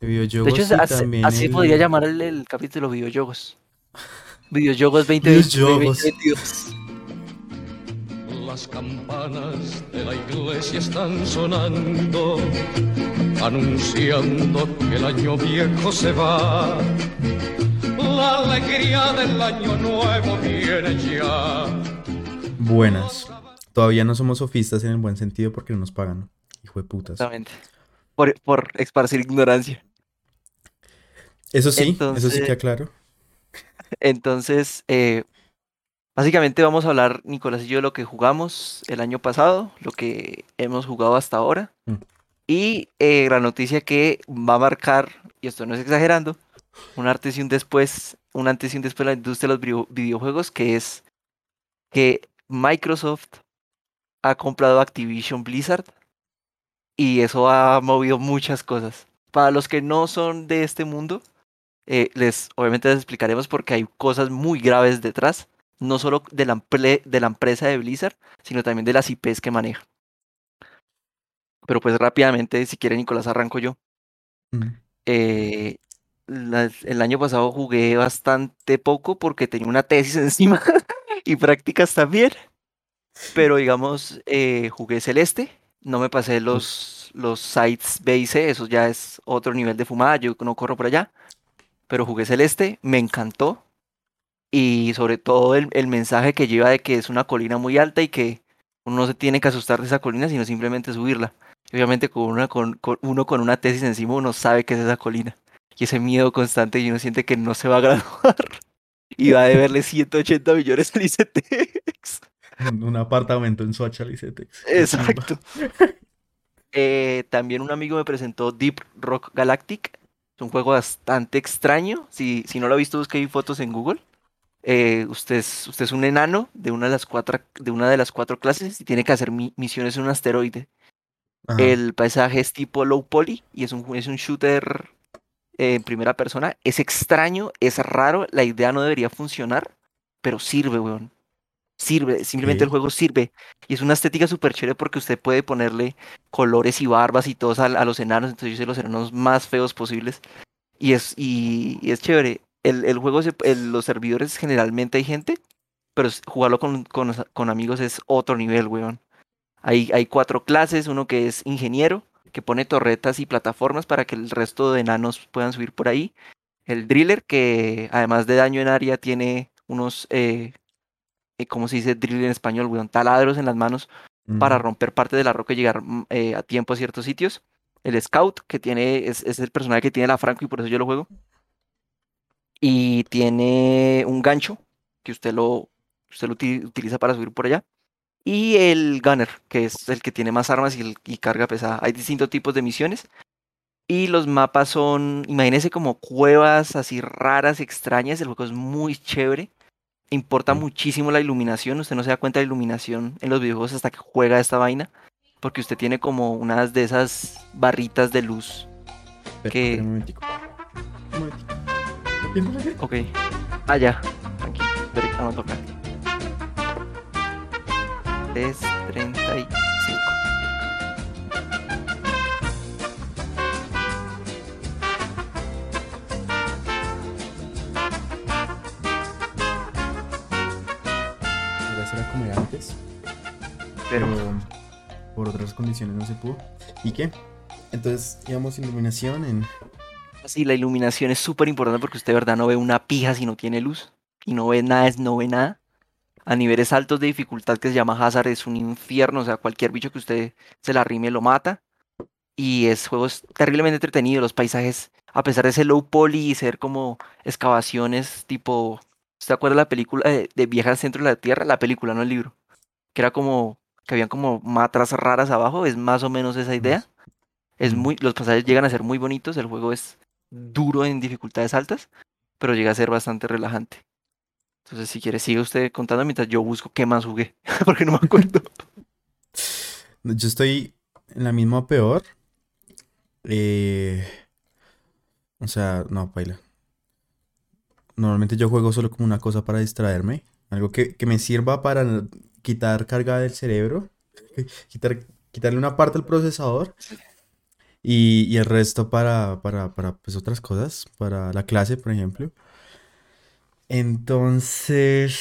De De videojuegos hecho, así, también así el- podría llamar el, el capítulo videojuegos. Videojuegos 20, Videojuegos. 2022. Las campanas de la iglesia están sonando, anunciando que el año viejo se va. La alegría del año nuevo viene ya. Buenas. Todavía no somos sofistas en el buen sentido porque no nos pagan. Hijo de putas. Exactamente. Por, por esparcir ignorancia. Eso sí, eso sí queda claro. Entonces, eh, básicamente vamos a hablar, Nicolás y yo, de lo que jugamos el año pasado, lo que hemos jugado hasta ahora. Mm. Y eh, la noticia que va a marcar, y esto no es exagerando, un antes y un después, un antes y un después en la industria de los video- videojuegos, que es que Microsoft ha comprado Activision Blizzard y eso ha movido muchas cosas. Para los que no son de este mundo, eh, les obviamente les explicaremos porque hay cosas muy graves detrás, no solo de la, de la empresa de Blizzard, sino también de las IPs que maneja. Pero pues rápidamente, si quiere Nicolás, arranco yo. Mm. Eh, la- el año pasado jugué bastante poco porque tenía una tesis encima y prácticas también. Pero digamos, eh, jugué Celeste, no me pasé los, los sites B y C, eso ya es otro nivel de fumada, yo no corro por allá. Pero jugué Celeste, me encantó. Y sobre todo el, el mensaje que lleva de que es una colina muy alta y que uno no se tiene que asustar de esa colina, sino simplemente subirla. Obviamente con una, con, con- uno con una tesis encima uno sabe que es esa colina. Y ese miedo constante y uno siente que no se va a graduar. Y va a deberle 180 millones al ICETEX. Un apartamento en Soacha, Licetex. Exacto. Eh, también un amigo me presentó Deep Rock Galactic. Es un juego bastante extraño. Si, si no lo ha visto, busque ahí fotos en Google. Eh, usted, es, usted es un enano de una de las cuatro, de una de las cuatro clases y tiene que hacer mi- misiones en un asteroide. Ajá. El paisaje es tipo low poly y es un, es un shooter eh, en primera persona. Es extraño, es raro, la idea no debería funcionar, pero sirve, weón. Sirve, simplemente el juego sirve. Y es una estética súper chévere porque usted puede ponerle colores y barbas y todos a, a los enanos, entonces yo hice los enanos más feos posibles. Y es, y, y es chévere. El, el juego, se- el- los servidores generalmente hay gente, pero jugarlo con, con, con amigos es otro nivel, weón. Hay, hay cuatro clases, uno que es ingeniero, que pone torretas y plataformas para que el resto de enanos puedan subir por ahí. El driller, que además de daño en área tiene unos, eh, eh, ¿cómo se dice driller en español? weón? Taladros en las manos para Ujú. romper parte de la roca y llegar mm, eh, a tiempo a ciertos sitios. El Scout, que tiene, es, es el personaje que tiene la Franco y por eso yo lo juego. Y tiene un gancho que usted lo, usted lo uti- utiliza para subir por allá. Y el Gunner, que es el que tiene más armas y, el- y carga pesada. Hay distintos tipos de misiones. Y los mapas son, imagínense como cuevas así raras, extrañas. El juego es muy chévere. Importa muchísimo la iluminación. Usted no se da cuenta de la iluminación en los videojuegos hasta que juega esta vaina. Porque usted tiene como unas de esas barritas de luz. Espera, que- espera un momentico. Un momentico. Ok. Ah, ya. Tranquilo. Acá. 335. Iba Pero por otras condiciones no se pudo. ¿Y qué? Entonces íbamos iluminación en... sí, la iluminación es súper importante porque usted de verdad no ve una pija si no tiene luz. Y no ve nada, es no ve nada. A niveles altos de dificultad que se llama Hazard es un infierno. O sea, cualquier bicho que usted se la rime lo mata. Y es juego es terriblemente entretenido. Los paisajes, a pesar de ser low poly y ser como excavaciones tipo. ¿Usted acuerda de la película de, de Viaje al Centro de la Tierra? La película, no el libro. Que era como. Que habían como matras raras abajo. Es más o menos esa idea. Es Mm. muy, los pasajes llegan a ser muy bonitos, el juego es duro en dificultades altas, pero llega a ser bastante relajante. Entonces, si quiere, sigue usted contando mientras yo busco qué más jugué, porque no me acuerdo. Yo estoy en la misma peor. Eh, o sea, no, paila. Normalmente yo juego solo como una cosa para distraerme. Algo que, que me sirva para quitar carga del cerebro. Quitar, quitarle una parte al procesador. Y, y el resto para, para, para pues, otras cosas, para la clase, por ejemplo. Entonces,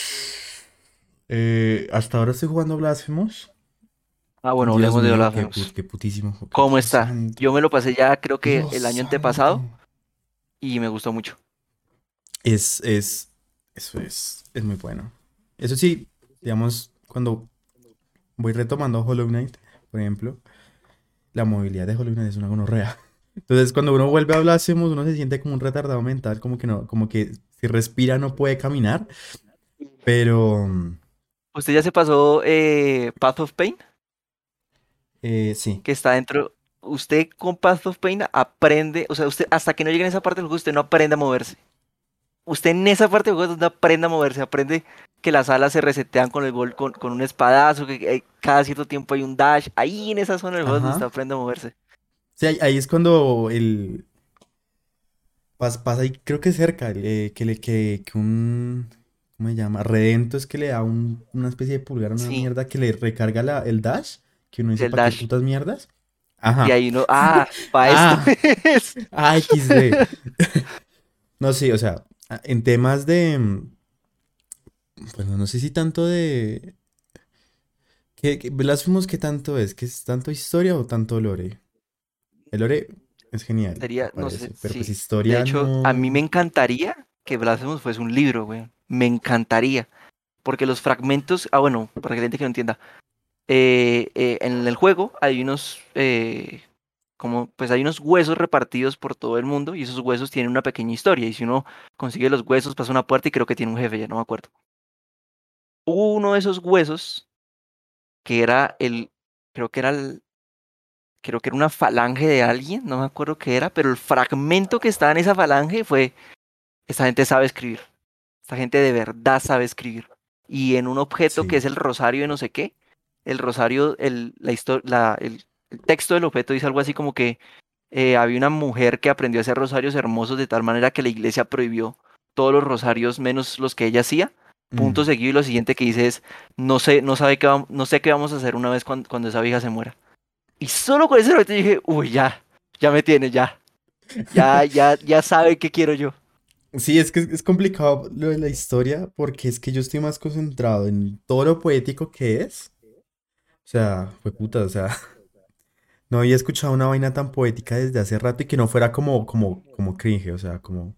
eh, hasta ahora estoy jugando Blasphemous. Ah, bueno, Dios hablemos de mío, Blasphemous. qué putísimo. qué ¿Cómo está? santo, Yo me lo pasé ya creo que Dios el año antepasado santo. y me gustó mucho. Es, es, eso es, es muy bueno. Eso sí, digamos, cuando voy retomando Hollow Knight, por ejemplo, la movilidad de Hollow Knight es una gonorrea. Entonces, cuando uno vuelve a Blasphemous, uno se siente como un retardado mental, como que no, como que si respira no puede caminar. Pero, mm, ¿Usted ya se pasó eh, Path of Pain? eh, sí. Que está dentro. Usted con Path of Pain aprende, o sea, usted hasta que no llegue en esa parte del juego, usted no aprende a moverse. Usted en esa parte del juego no aprende a moverse, aprende que las alas se resetean con el gol, con, con un espadazo, que eh, cada cierto tiempo hay un dash. Ahí en esa zona del juego donde usted aprende a moverse. Sí, ahí, es cuando el... pas- Pasa ahí, creo que cerca, eh, que le que, que un... ¿Cómo se llama? Redento es que le da un- una especie de pulgar a una Sí. mierda que le recarga la, el dash, que uno dice, ¿para qué putas mierdas? Ajá. Y ahí uno, ah, para Ah. esto es. Ah, XD. No, sí, o sea, en temas de... Bueno, no sé si tanto de... ¿Qué, qué, Blasphemous qué tanto es? ¿Que es tanto historia o tanto lore? El lore es genial, Sería, no sé, pero pues sí. historia De hecho, a mí me encantaría que Blasphemous fuese un libro, güey. Me encantaría. Porque los fragmentos. Ah, bueno, para que la gente que no entienda. eh, eh, en el juego hay unos. eh, como, pues hay unos huesos repartidos por todo el mundo. Y esos huesos tienen una pequeña historia. Y si uno consigue los huesos, pasa una puerta y creo que tiene un jefe, ya no me acuerdo. Hubo uno de esos huesos que era el. Creo que era el. Creo que era una falange de alguien, no me acuerdo qué era, pero el fragmento que estaba en esa falange fue, esta gente sabe escribir, esta gente de verdad sabe escribir. Y en un objeto que es el rosario de no sé qué, el rosario, el, la la- el, el texto del objeto dice algo así como que eh, había una mujer que aprendió a hacer rosarios hermosos de tal manera que la iglesia prohibió todos los rosarios menos los que ella hacía. Punto Mm. seguido y lo siguiente que dice es, no sé, no sabe qué no sé qué vamos a hacer una vez cuan- cuando, esa vieja se muera. Y solo con ese momento dije, uy, ya, ya me tiene, ya. Ya, ya, ya sabe qué quiero yo. Sí, es que es, complicado lo de la historia porque es que yo estoy más concentrado en todo lo poético que es. O sea, fue puta, o sea, no había escuchado una vaina tan poética desde hace rato y que no fuera como, como, como cringe, o sea, como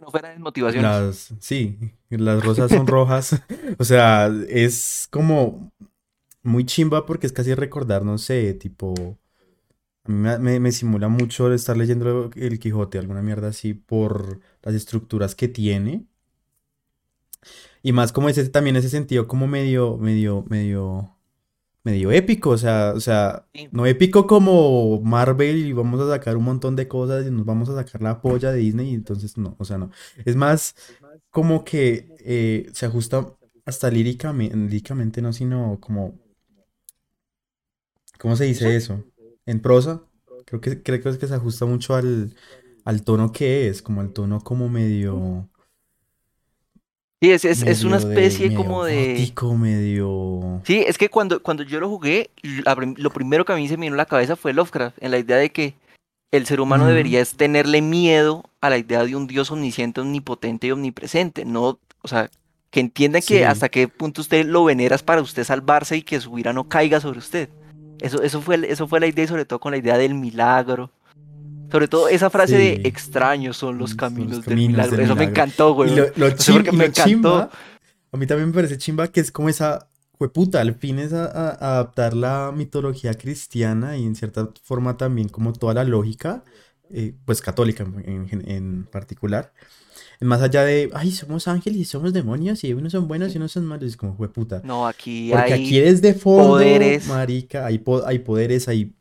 no fuera desmotivaciones. las, sí, las rosas son rojas. O sea, es como muy chimba porque es casi recordar, no sé, tipo, a mí me, me- me simula mucho estar leyendo El Quijote, alguna mierda así, por las estructuras que tiene. Y más como ese también ese sentido como medio, medio, medio, medio épico, o sea, o sea, no épico como Marvel y vamos a sacar un montón de cosas y nos vamos a sacar la polla de Disney, y entonces no, o sea, no. Es más como que eh, se ajusta hasta líricamente, líricamente no, sino como, ¿cómo se dice eso? En prosa, creo que, creo que se ajusta mucho al, al tono que es, como al tono como medio, Sí, es, es, es una de- especie medio como de... gótico, medio... Sí, es que cuando, cuando yo lo jugué, lo primero que a mí se me vino a la cabeza fue Lovecraft, en la idea de que el ser humano Ujú. debería es tenerle miedo a la idea de un dios omnisciente, omnipotente y omnipresente, no, o sea, que entiendan que hasta qué punto usted lo venera es para usted salvarse y que su ira no caiga sobre usted. Eso, eso fue, eso fue la idea y sobre todo con la idea del milagro. Sobre todo esa frase de Sí. extraños son los Son los caminos del caminos milagro. del Eso me milagro. encantó, güey. Y lo, lo chim- y me lo chimba, encantó. a mí también me parece chimba que es como esa jueputa, al fin es a- a- adaptar la mitología cristiana y en cierta forma también como toda la lógica, eh, pues católica en, en- en particular. Más allá de, ay, somos ángeles y somos demonios y unos son buenos y unos son malos, es como jueputa. No, aquí Porque hay... aquí es de fondo, poderes. marica, hay, po- hay poderes, hay,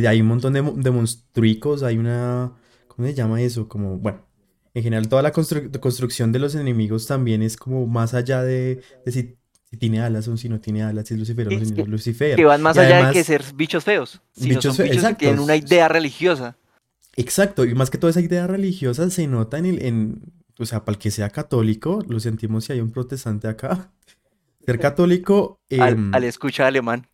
y hay un montón de, de monstruicos, hay una, ¿cómo se llama eso? Como, bueno, en general toda la constru- construcción de los enemigos también es como más allá de, de si, si tiene alas o si no tiene alas, si es Lucifer o si no es Lucifer. que van más Y allá de que ser bichos feos, sino Bichos son bichos que tienen exacto. una idea religiosa. Exacto, y más que toda esa idea religiosa se nota en el, en, o sea, para el que sea católico, lo sentimos si hay un protestante acá. Ser católico, Al, em, al escucha alemán.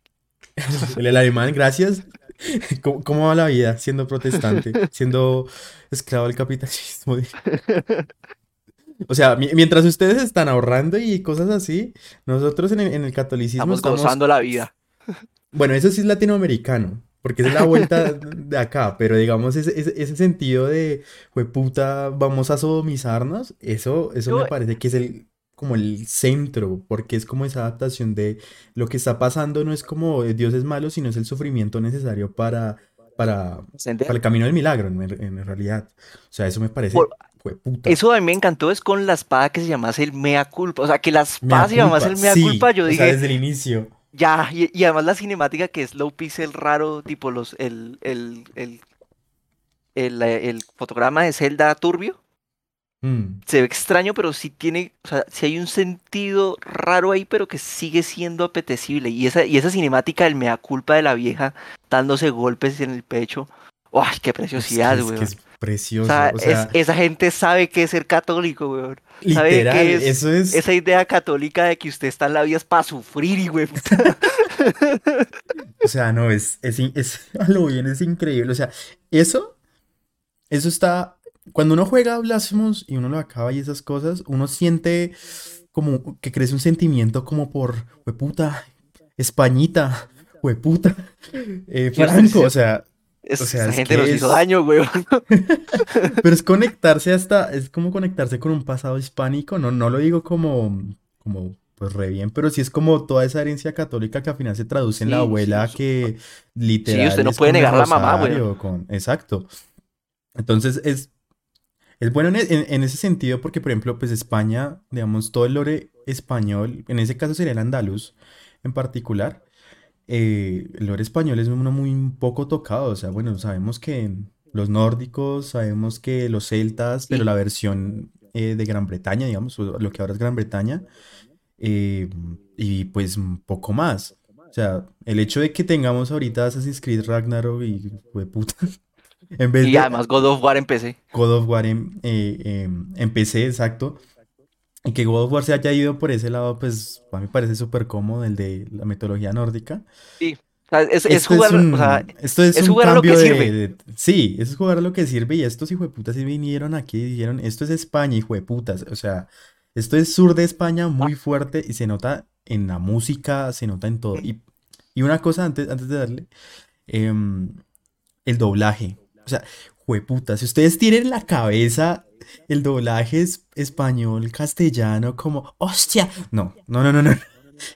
el, el alemán, gracias. ¿Cómo, cómo va la vida siendo protestante, siendo esclavo del capitalismo? O sea, mi- mientras ustedes están ahorrando y cosas así, nosotros en el, en el catolicismo Estamos estamos... gozando la vida. Bueno, eso sí es latinoamericano, porque es la vuelta de acá, pero digamos ese, ese, ese sentido de, puta, vamos a sodomizarnos, eso, eso me parece que es el, como el centro, porque es como esa adaptación de lo que está pasando no es como eh, Dios es malo, sino es el sufrimiento necesario para, para, para el camino del milagro, en, en realidad. O sea, eso me parece, Por- puta. Eso a mí me encantó es con la espada que se llamase el mea culpa. O sea, que la espada se llamase el mea sí, culpa. Yo o dije, sea, desde el inicio. ya. Y, y además la cinemática que es low pixel raro, tipo los, el, el, el, el, el fotograma de Zelda turbio. Mm. Se ve extraño, pero sí tiene, o sea, sí hay un sentido raro ahí, pero que sigue siendo apetecible. Y esa, y esa cinemática del mea culpa de la vieja dándose golpes en el pecho. ¡Ay, qué Es que preciosidad, es, weón! que es O precioso. sea, o sea, es- esa gente sabe qué es ser católico. ¿sabe qué literal, es eso es... Esa idea católica de que usted está en la vida es para sufrir, güey. O sea, no, es, es, es, a lo bien, es increíble. O sea, eso, eso está, cuando uno juega Blasphemous y uno lo acaba y esas cosas, uno siente como que crece un sentimiento como por, hueputa, Españita, hueputa, eh, Franco, o sea, Es- O sea, esa es gente nos hizo es- daño, güey. pero es conectarse hasta, es como conectarse con un pasado hispánico, no, no lo digo como, como, pues re bien, pero sí es como toda esa herencia católica que al final se traduce en la Sí, abuela sí, que literal usted no puede negar a la mamá, güey. con- exacto. Entonces es, es bueno en, e- en- en ese sentido porque, por ejemplo, pues España, digamos, todo el lore español, en ese caso sería el andaluz en particular, eh, el lore español es uno muy poco tocado, o sea, bueno, sabemos que los nórdicos, sabemos que los celtas, pero la versión eh, de Gran Bretaña, digamos, lo que ahora es Gran Bretaña, eh, y pues poco más. O sea, el hecho de que tengamos ahorita Assassin's Creed Ragnarok y puta, en vez Y de además God of War empecé. God of War en, eh, em, en PC, exacto. Y que God of War se haya ido por ese lado, pues a mí me parece súper cómodo, el de la metodología nórdica. O sea, es, jugar, un, o sea, esto es es un jugar a lo que cambio de, sirve. de- Sí, eso es jugar a lo que sirve. Y estos hijueputas sí vinieron aquí y dijeron, esto es España, hijueputas. O sea, esto es sur de España muy fuerte y se nota en la música, se nota en todo. Y, y una cosa antes, antes de darle, em, el doblaje. O sea, jueputa, si ustedes tienen en la cabeza el doblaje es español, castellano, como, hostia. No, no, no, no, no.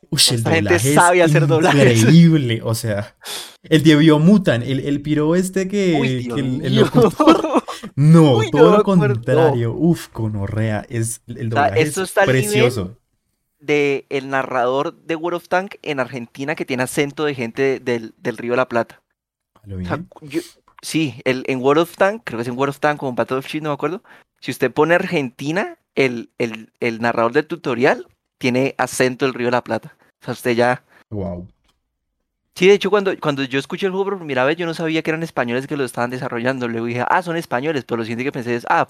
Uy, el Esta gente doblaje es sabe hacer doblajes. increíble. O sea, el de Biomutan, el, el piro este que, Uy, que el, el locutor. No, Uy, todo lo contrario. Uf, conorrea. Es, el sea, doblaje es está nivel precioso. de el narrador de World of Tank en Argentina que tiene acento de gente del, del Río de la Plata. O sea, yo- sí, el, en World of Tank, creo que es en World of Tank o en Battle of Shield, no me acuerdo. Si usted pone Argentina, el, el, el narrador del tutorial tiene acento del Río de la Plata. O sea, usted ya... Wow. Sí, de hecho, cuando, cuando yo escuché el juego por primera vez, yo no sabía que eran españoles que lo estaban desarrollando. Luego dije, ah, son españoles, pero lo siguiente que pensé es, ah,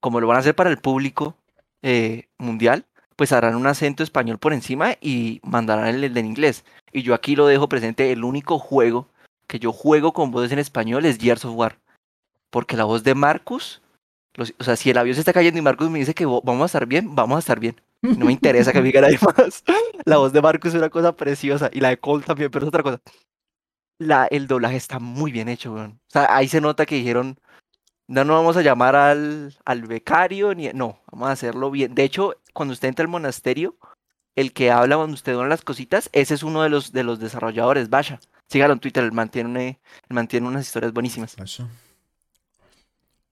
como lo van a hacer para el público eh, mundial, pues harán un acento español por encima y mandarán el, el en inglés. Y yo aquí lo dejo presente, el único juego que yo juego con voces en español es Gears of. Porque la voz de Marcus, los- o sea, si el avión se está cayendo y Marcus me dice que vamos a estar bien, vamos a estar bien. No me interesa que me diga nadie más. La voz de Marcus es una cosa preciosa. Y la de Cole también, pero es otra cosa. La, el doblaje está muy bien hecho, weón. O sea, ahí se nota que dijeron, no, no vamos a llamar al, al becario, ni... No, vamos a hacerlo bien. De hecho, cuando usted entra al monasterio, el que habla cuando usted dona las cositas, ese es uno de los, de los desarrolladores, vaya. Sígalo en Twitter, él mantiene, él mantiene unas historias buenísimas.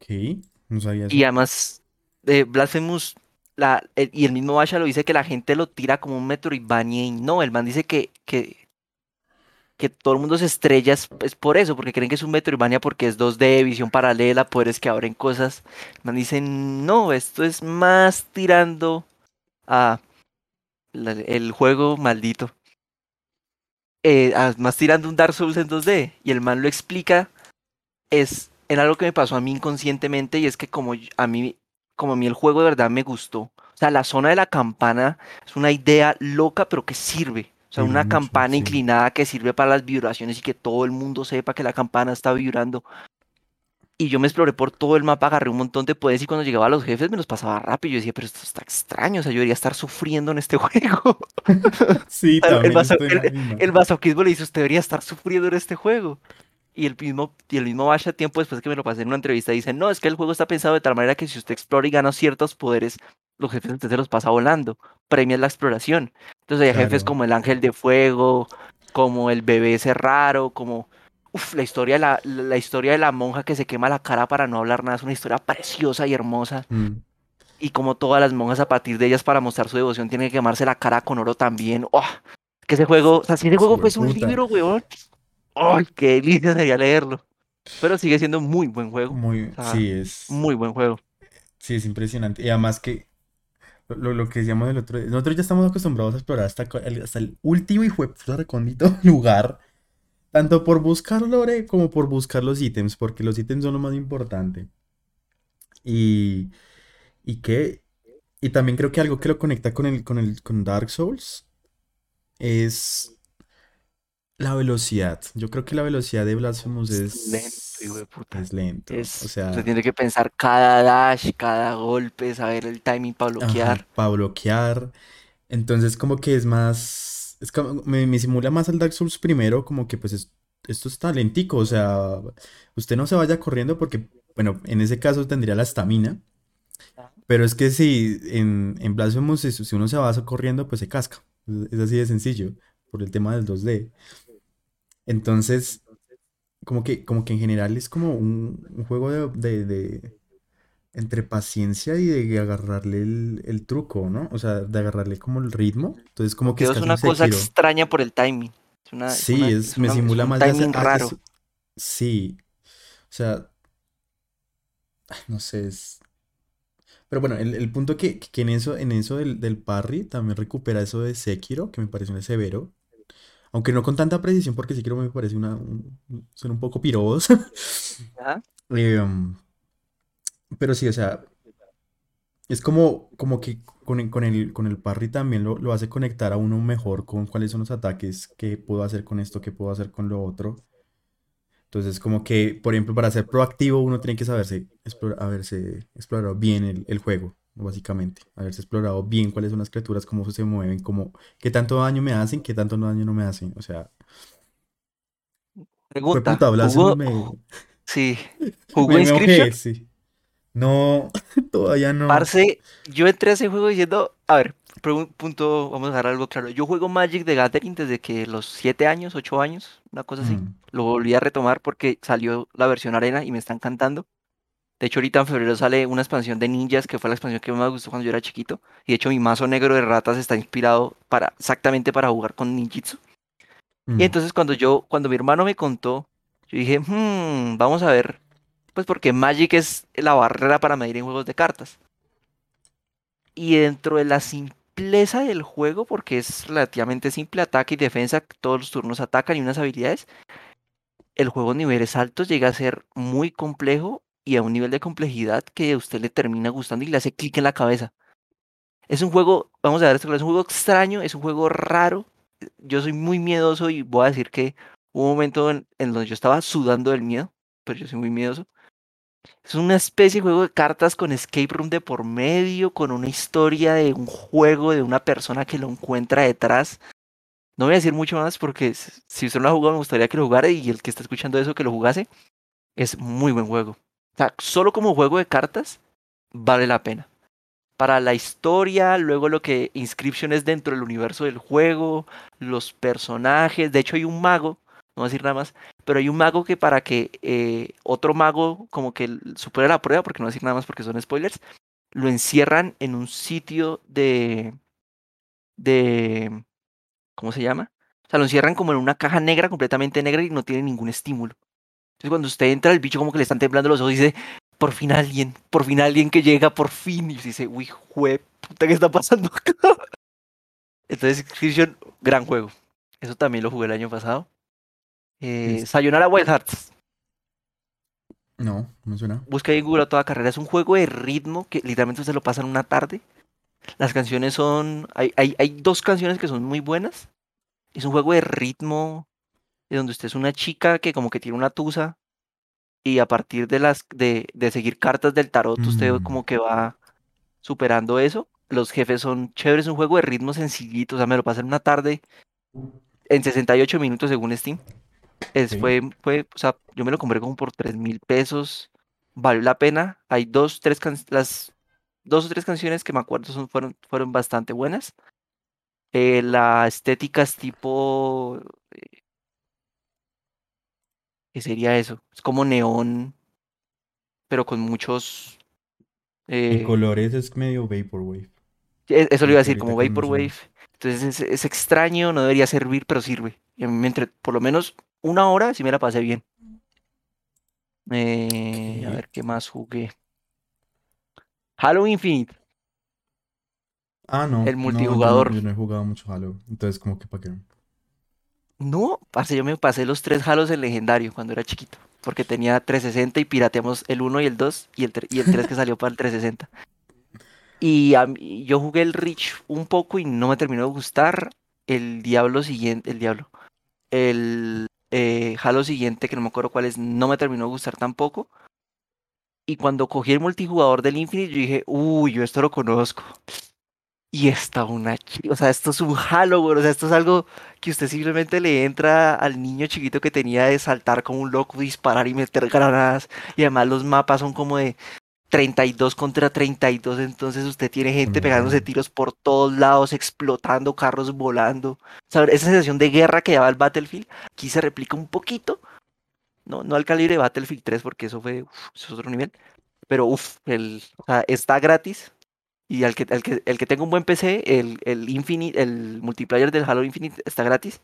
Ok, no sabía eso. Y además, eh, Blasphemous, la, el- y el mismo Basha lo dice que la gente lo tira como un Metroidvania y no, el man dice que, que, que todo el mundo se estrella es, es por eso, porque creen que es un Metroidvania porque es 2D, visión paralela, poderes que abren cosas. El man dice, no, esto es más tirando a la- el juego maldito. Eh, a- más tirando un Dark Souls en 2D. Y el man lo explica, es en algo que me pasó a mí inconscientemente y es que como a mí, como a mí el juego de verdad me gustó. O sea, la zona de la campana es una idea loca, pero que sirve. O sea, una campana inclinada que sirve para las vibraciones y que todo el mundo sepa que la campana está vibrando. Y yo me exploré por todo el mapa, agarré un montón de poderes y cuando llegaba a los jefes me los pasaba rápido. Yo decía, pero esto está extraño, o sea, yo debería estar sufriendo en este juego. Sí, el también. El masoquismo le dice, usted debería estar sufriendo en este juego. Y el mismo, y el mismo Basha, tiempo después que me lo pasé en una entrevista, dice, no, es que el juego está pensado de tal manera que si usted explora y gana ciertos poderes, los jefes usted se los pasa volando. Premia la exploración. Entonces hay jefes como el ángel de fuego, como el bebé ese raro, como... Uf, la historia, de la, la historia de la monja que se quema la cara para no hablar nada es una historia preciosa y hermosa. Mm. Y como todas las monjas a partir de ellas para mostrar su devoción tienen que quemarse la cara con oro también. ¡Oh! Que ese juego, o sea, si ese juego fuese un libro, weón. ¡Ay, qué delicia sería leerlo! Pero sigue siendo muy buen juego. Muy, Ah, sí, es, Muy buen juego. sí, es impresionante. Y además que lo, lo que decíamos el otro día, nosotros ya estamos acostumbrados a explorar hasta, hasta el último de puta recóndito lugar, tanto por buscar lore como por buscar los ítems, porque los ítems son lo más importante. Y, y que, y también creo que algo que lo conecta con el, con el, con Dark Souls es la velocidad. Yo creo que la velocidad de Blasphemous Es lento, hijo de puta. es lento. Es, O sea, usted tiene que pensar cada dash, cada golpe, saber el timing para bloquear. para bloquear. Entonces, como que es más. Es como, me, me simula más al Dark Souls primero, como que pues es- esto está lentico. O sea, usted no se vaya corriendo porque, bueno, en ese caso tendría la estamina. Pero es que si en, en Blasphemous, si, si uno se va corriendo, pues se casca. Es, es así de sencillo, por el tema del 2D. Entonces, como que, como que en general es como un, un juego de, de- de- entre paciencia y de agarrarle el, el truco, ¿no? O sea, de agarrarle como el ritmo. Entonces, como que es Pero es casi una un cosa Sekiro. extraña por el timing. Es una, es Sí, una- es, me una- simula más timing ah, raro. sí. O sea, no sé, es... Pero bueno, el, el punto que, que en eso, en eso del, del parry también recupera eso de Sekiro, que me parece un severo. Aunque no con tanta precisión, porque Sekiro me parece una, un- son un poco pirobos. Ajá. Eh, um, pero sí, o sea, es como, como que con el, con el, con el parry también lo, lo hace conectar a uno mejor con cuáles son los ataques, qué puedo hacer con esto, qué puedo hacer con lo otro. Entonces, como que, por ejemplo, para ser proactivo uno tiene que saberse, explora- haberse explorado bien el, el juego, básicamente. Haberse explorado bien cuáles son las criaturas, cómo se mueven, cómo, qué tanto daño me hacen, qué tanto daño no me hacen. O sea, fue Pregunta, puta, ¿jugó, me, sí, ¿jugó me, me Inscription? enojé, sí. No, todavía no. Parce, yo entré a ese juego diciendo, a ver, punto, vamos a dejar algo claro. Yo juego Magic the Gathering desde que los 7 años, 8 años, una cosa así. Mm. Lo volví a retomar porque salió la versión arena y me está encantando. De hecho, ahorita en febrero sale una expansión de ninjas, que fue la expansión que más me gustó cuando yo era chiquito. Y de hecho, mi mazo negro de ratas está inspirado para, exactamente para jugar con ninjitsu. Mm. Y entonces cuando yo, cuando mi hermano me contó, yo dije, hmm, vamos a ver, pues porque Magic es la barrera para medir en juegos de cartas. Y dentro de la simpleza del juego, porque es relativamente simple, ataque y defensa, todos los turnos atacan y unas habilidades, el juego a niveles altos llega a ser muy complejo y a un nivel de complejidad que a usted le termina gustando y le hace clic en la cabeza. Es un juego, vamos a ver esto, es un juego extraño, es un juego raro. Yo soy muy miedoso y voy a decir que hubo un momento en, en donde yo estaba sudando del miedo, pero yo soy muy miedoso. Es una especie de juego de cartas con escape room de por medio, con una historia de un juego de una persona que lo encuentra detrás. No voy a decir mucho más porque si usted no lo ha jugado me gustaría que lo jugara y el que está escuchando eso que lo jugase. Es muy buen juego. O sea, solo como juego de cartas vale la pena. Para la historia, luego lo que Inscription es dentro del universo del juego, los personajes. De hecho, hay un mago, no voy a decir nada más, pero hay un mago que para que eh, otro mago como que supere la prueba, porque no voy a decir nada más porque son spoilers, lo encierran en un sitio de. de. ¿Cómo se llama? O sea, lo encierran como en una caja negra, completamente negra y no tiene ningún estímulo. Entonces, cuando usted entra, el bicho como que le están temblando los ojos y dice: Por fin alguien, por fin alguien que llega, por fin. Y dice: Uy, jue puta, ¿qué está pasando acá? Entonces, Inscription, gran juego. Eso también lo jugué el año pasado. Eh. Sayonara Wild Hearts. No, no me suena. Busca ahí en Google a toda carrera. Es un juego de ritmo que literalmente usted lo pasa en una tarde. Las canciones son. Hay, hay, hay dos canciones que son muy buenas. es un juego de ritmo, de donde usted es una chica que como que tiene una tusa y a partir de las de, de seguir cartas del tarot, usted Mm. como que va superando eso. Los jefes son chéveres, es un juego de ritmo sencillito, o sea, me lo pasé en una tarde en 68 minutos según Steam. Es, fue, fue, o sea, yo me lo compré como por 3 mil pesos. Valió la pena. Hay dos, tres can- las dos o tres canciones que me acuerdo son, fueron, fueron bastante buenas. Eh, la estética es tipo. eh, ¿Qué sería eso? Es como neón, pero con muchos. Eh, colores es medio Vaporwave. e- eso lo iba a decir, como Vaporwave. Entonces es, es extraño, no debería servir, pero sirve. Y a mí me entre- por lo menos una hora sí me la pasé bien. Eh, a Ok. ver qué más jugué. Halo Infinite, Ah, no. el no, multijugador. yo, no, yo no he jugado mucho Halo. Entonces, como que para qué. No, parce, yo me pasé los tres Halos en legendario cuando era chiquito. Porque tenía 360 y pirateamos el 1 y el 2 y el, y el 3 que salió para el 360. Y a mí- yo jugué el Reach un poco y no me terminó de gustar. El Diablo siguiente, el Diablo. El eh, Halo siguiente, que no me acuerdo cuál es, no me terminó de gustar tampoco. Y cuando cogí el multijugador del Infinite, yo dije, uy, yo esto lo conozco. Y está una o sea, esto es un Halo, güey, o sea, esto es algo que usted simplemente le entra al niño chiquito que tenía de saltar como un loco, disparar y meter granadas. Y además los mapas son como de 32 contra 32, entonces usted tiene gente pegándose Ujú. tiros por todos lados, explotando, carros volando. O sea, esa sensación de guerra que daba el Battlefield, aquí se replica un poquito. No, no al calibre de Battlefield 3, porque eso fue uf, eso es otro nivel. Pero uff, el, o sea, está gratis. Y al que, al que, el que tenga un buen PC, el, el Infinite, el multiplayer del Halo Infinite está gratis.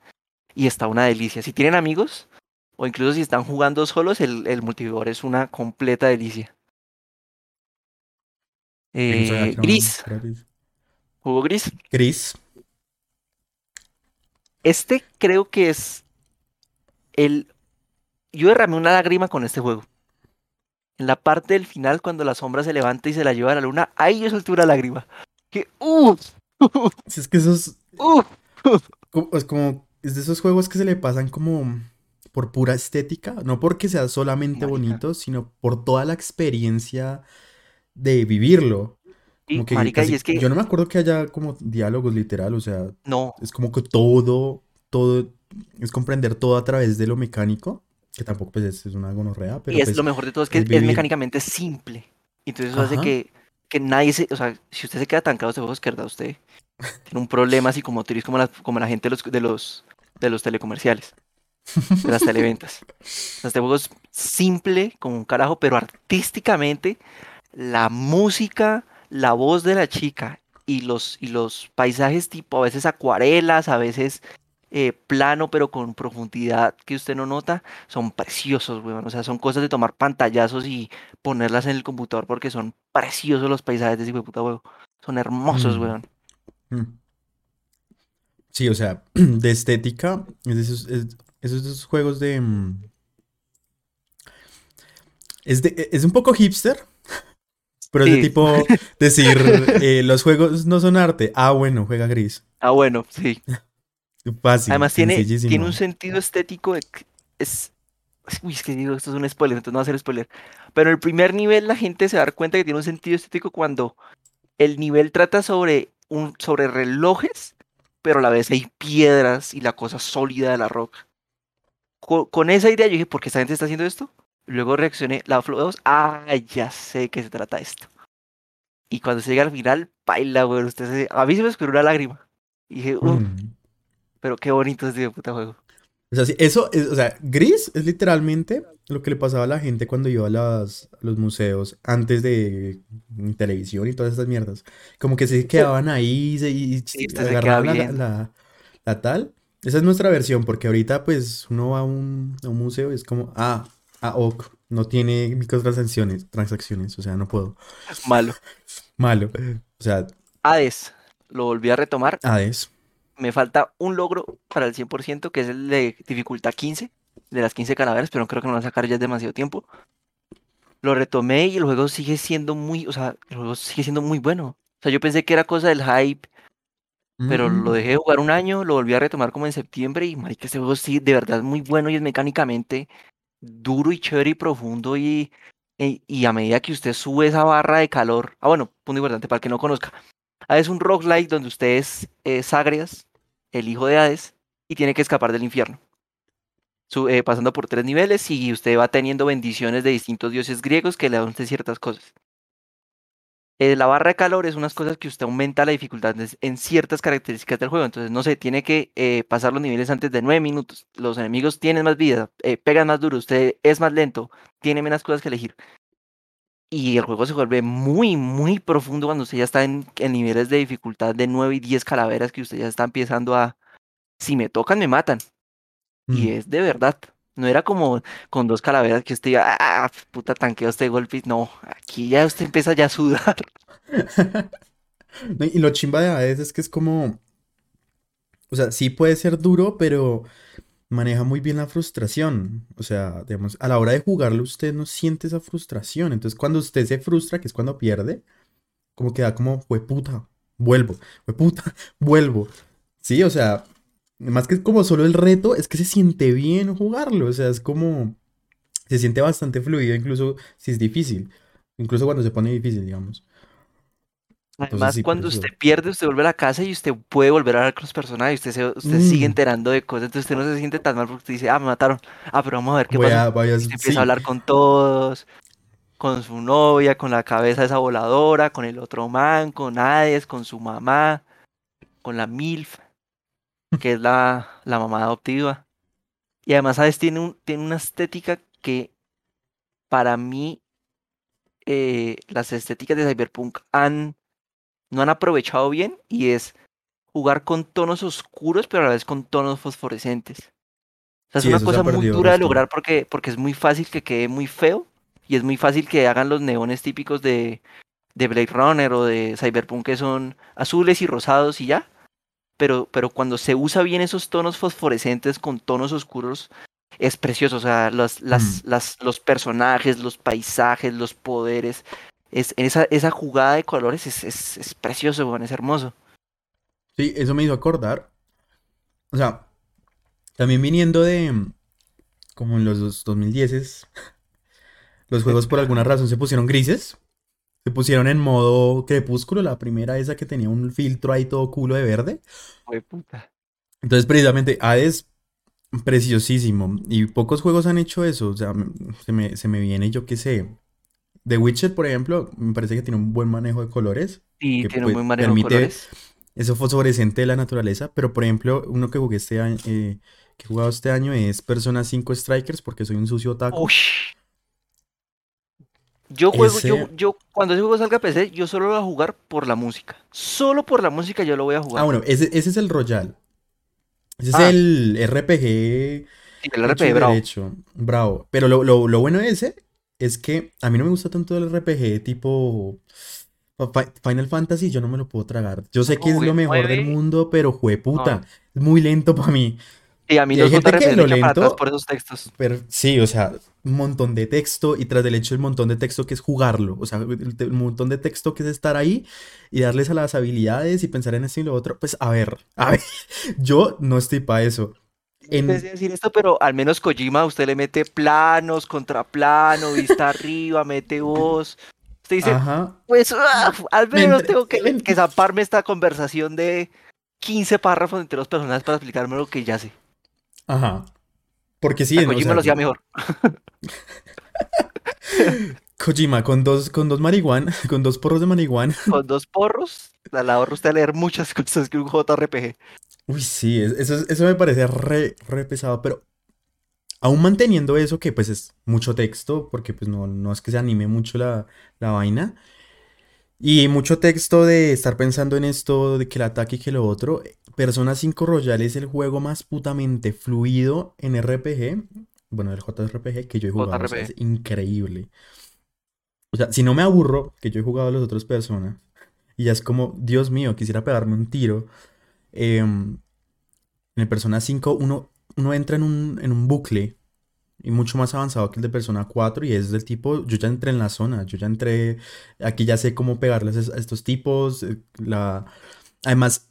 Y está una delicia. Si tienen amigos, o incluso si están jugando solos, el, el multijugador es una completa delicia. Eh, Gris, juego Gris. Gris. Este creo que es el... Yo derramé una lágrima con este juego. En la parte del final, cuando la sombra se levanta y se la lleva a la luna, ahí yo solté una lágrima. Que, uff, Si es que esos. Es como. Es de esos juegos que se le pasan como. Por pura estética. No porque sea solamente Marica. bonito, sino por toda la experiencia de vivirlo. Sí, Como que marica, casi- y es que Yo no me acuerdo que haya como diálogos literal. O sea, no, es como que todo. Todo. Es comprender todo a través de lo mecánico. Que tampoco pues es, es una gonorrea. Pero y es pues, lo mejor de todo es que es es, mecánicamente simple. Entonces eso hace Ajá. que, que nadie se, o sea, si usted se queda tancado de juegos, que verdad usted tiene un problema psicomotriz como la, como la gente de los, de los, de los telecomerciales, de las televentas. O sea, este juego es simple como un carajo, pero artísticamente la música, la voz de la chica y los, y los paisajes tipo a veces acuarelas, a veces eh, plano pero con profundidad que usted no nota, son preciosos, weón. O sea, son cosas de tomar pantallazos y ponerlas en el computador porque son preciosos los paisajes de ese puta juego. Son hermosos, Mm. weón. Mm. Sí, o sea, de estética, es de esos, es, esos esos juegos de... mm, Es, de, es un poco hipster, pero es de tipo decir, eh, los juegos no son arte. Ah, bueno, juega gris. Ah, bueno, sí. Fácil, Además tiene, tiene un sentido estético. de que Es, uy, es que digo, esto es un spoiler, entonces no va a ser spoiler. Pero el primer nivel la gente se da cuenta que tiene un sentido estético cuando el nivel trata sobre, un, sobre relojes, pero a la vez hay piedras y la cosa sólida de la roca. Co- Con, esa idea yo dije, ¿por qué esta gente está haciendo esto? Luego reaccioné, la 2, ah, ya sé qué se trata esto. Y cuando se llega al final, baila, güey, usted se... A mí se me escurrió una lágrima. Y dije, uff, Mm. pero qué bonito este puta juego. O sea, sí, eso es, o sea, gris es literalmente lo que le pasaba a la gente cuando iba a, las, a los museos antes de mm, televisión y todas estas mierdas. Como que se quedaban ahí y se, y Sí, se agarraban la, la- la tal. Esa es nuestra versión, porque ahorita pues uno va a un, a un museo y es como, ah, ok, no tiene microtransacciones, transacciones, o sea, no puedo. Malo. Malo. O sea, Hades, lo volví a retomar. Hades. Me falta un logro para el 100%, que es el de dificultad 15, de las 15 calaveras, pero creo que no van a sacar ya es demasiado tiempo. Lo retomé y el juego sigue siendo muy, o sea, el juego sigue siendo muy bueno. O sea, yo pensé que era cosa del hype pero lo dejé de jugar un año, lo volví a retomar como en septiembre y marica, ese juego sí, de verdad es muy bueno y es mecánicamente duro y chévere y profundo y, y, a medida que usted sube esa barra de calor, ah bueno, punto importante para el que no conozca, ah, es un roguelike donde usted es eh, el hijo de Hades, y tiene que escapar del infierno. Su- eh, pasando por tres niveles y usted va teniendo bendiciones de distintos dioses griegos que le dan ciertas cosas. Eh, la barra de calor es unas cosas que usted aumenta la dificultad en- ciertas características del juego. Entonces, no sé, tiene que eh, pasar los niveles antes de 9 minutos. Los enemigos tienen más vida, eh, pegan más duro, usted es más lento, tiene menos cosas que elegir. Y el juego se vuelve muy, muy profundo cuando usted ya está en, en niveles de dificultad de 9 y 10 calaveras que usted ya está empezando a... Si me tocan, me matan. Y Mm. es de verdad. No era como con dos calaveras que usted iba, ah, puta, tanqueo este golpe. No, aquí ya usted empieza ya a sudar. Y lo chimba de Hades es que es como, o sea, sí puede ser duro, pero maneja muy bien la frustración. O sea, digamos, a la hora de jugarlo usted no siente esa frustración. Entonces, cuando usted se frustra, que es cuando pierde, como que da como, puta, vuelvo, puta, vuelvo. Sí, o sea, más que como solo el reto, es que se siente bien jugarlo. O sea, es como, se siente bastante fluido, incluso si es difícil. Incluso cuando se pone difícil, digamos. Entonces, Además, sí, cuando usted pierde, usted vuelve a la casa y usted puede volver a hablar con los personajes. Usted, se, usted sigue Mm. enterando de cosas, entonces usted no se siente tan mal porque usted dice, ah, me mataron. Ah, pero vamos a ver qué Voy pasó. a, voy a- Y usted empieza a hablar con todos, con su novia, con la cabeza esa voladora, con el otro man, con Hades, con su mamá, con la MILF, que es la, la mamá adoptiva. Y además Hades tiene, un, tiene una estética que para mí eh, las estéticas de Cyberpunk han, no han aprovechado bien y es jugar con tonos oscuros pero a la vez con tonos fosforescentes. O sea, es Sí, una cosa muy dura de lograr porque, porque es muy fácil que quede muy feo y es muy fácil que hagan los neones típicos de, de Blade Runner o de Cyberpunk que son azules y rosados y ya. Pero, pero cuando se usa bien esos tonos fosforescentes con tonos oscuros, es precioso. O sea, las, las, las, los personajes, los paisajes, los poderes. Es, esa, esa jugada de colores es, es, es precioso, weón, es hermoso. Sí, eso me hizo acordar. O sea, también viniendo de mm, como en los dos- 2010 los juegos por alguna razón se pusieron grises. Se pusieron en modo crepúsculo, la primera esa que tenía un filtro ahí todo culo de verde. Güey, puta. Entonces, precisamente, Hades, preciosísimo. Y pocos juegos han hecho eso. O sea, se me, se me viene, yo qué sé. The Witcher, por ejemplo, me parece que tiene un buen manejo de colores. Que tiene pues, un buen manejo de colores. eso fosforescente de la naturaleza. Pero, por ejemplo, uno que jugué este año, eh, que he jugado este año es Persona 5 Strikers, porque soy un sucio otaku. Ush. Yo juego, yo, Ese- yo, cuando ese juego salga a PC, yo solo lo voy a jugar por la música. Solo por la música yo lo voy a jugar. Ah, bueno, ese, ese es el Royal. Ese es Ah. el RPG Sí, el RPG bravo. derecho. Bravo. Pero lo, lo- lo bueno de ese es que a mí no me gusta tanto el RPG tipo Fi- Final Fantasy, yo no me lo puedo tragar. Yo sé que es lo mejor del mundo, pero jueputa, No. es muy lento para mí. Y a mí los hay gente que lo echan para atrás lento- por esos textos. Pero sí, o sea, un montón de texto y tras del hecho el montón de texto que es jugarlo. O sea, el, el montón de texto que es estar ahí y darles a las habilidades y pensar en esto y lo otro. Pues a ver, a ver, yo no estoy para eso. En- a decir esto, pero al menos Kojima usted le mete planos, contraplano, vista arriba, mete voz. Usted dice, Ajá. pues ah, al Me menos tengo que, que zaparme esta conversación de 15 párrafos entre los personajes para explicarme lo que ya sé. Ajá. Porque sí, A no, o Kojima sea, lo hacía mejor. Kojima con dos, con dos marihuana, con dos porros de marihuana. Con dos porros, la ahorra usted a leer muchas cosas que un JRPG. Uy, sí, es- eso, es- eso me parece re, re pesado, pero aún manteniendo eso, que pues es mucho texto, porque pues no, no es que se anime mucho la, la vaina, y mucho texto de estar pensando en esto, de que el ataque y que lo otro, Persona 5 Royal es el juego más putamente fluido en RPG, bueno, el JRPG que yo he jugado, o sea, JRPG. es increíble. O sea, si no me aburro, que yo he jugado a los otros personas, y ya es como, Dios mío, quisiera pegarme un tiro. em, en el Persona 5 uno, uno entra en un, en un bucle y mucho más avanzado que el de Persona 4 y es del tipo, yo ya entré en la zona, yo ya entré, aquí ya sé cómo pegarles a estos tipos, eh, la... Además,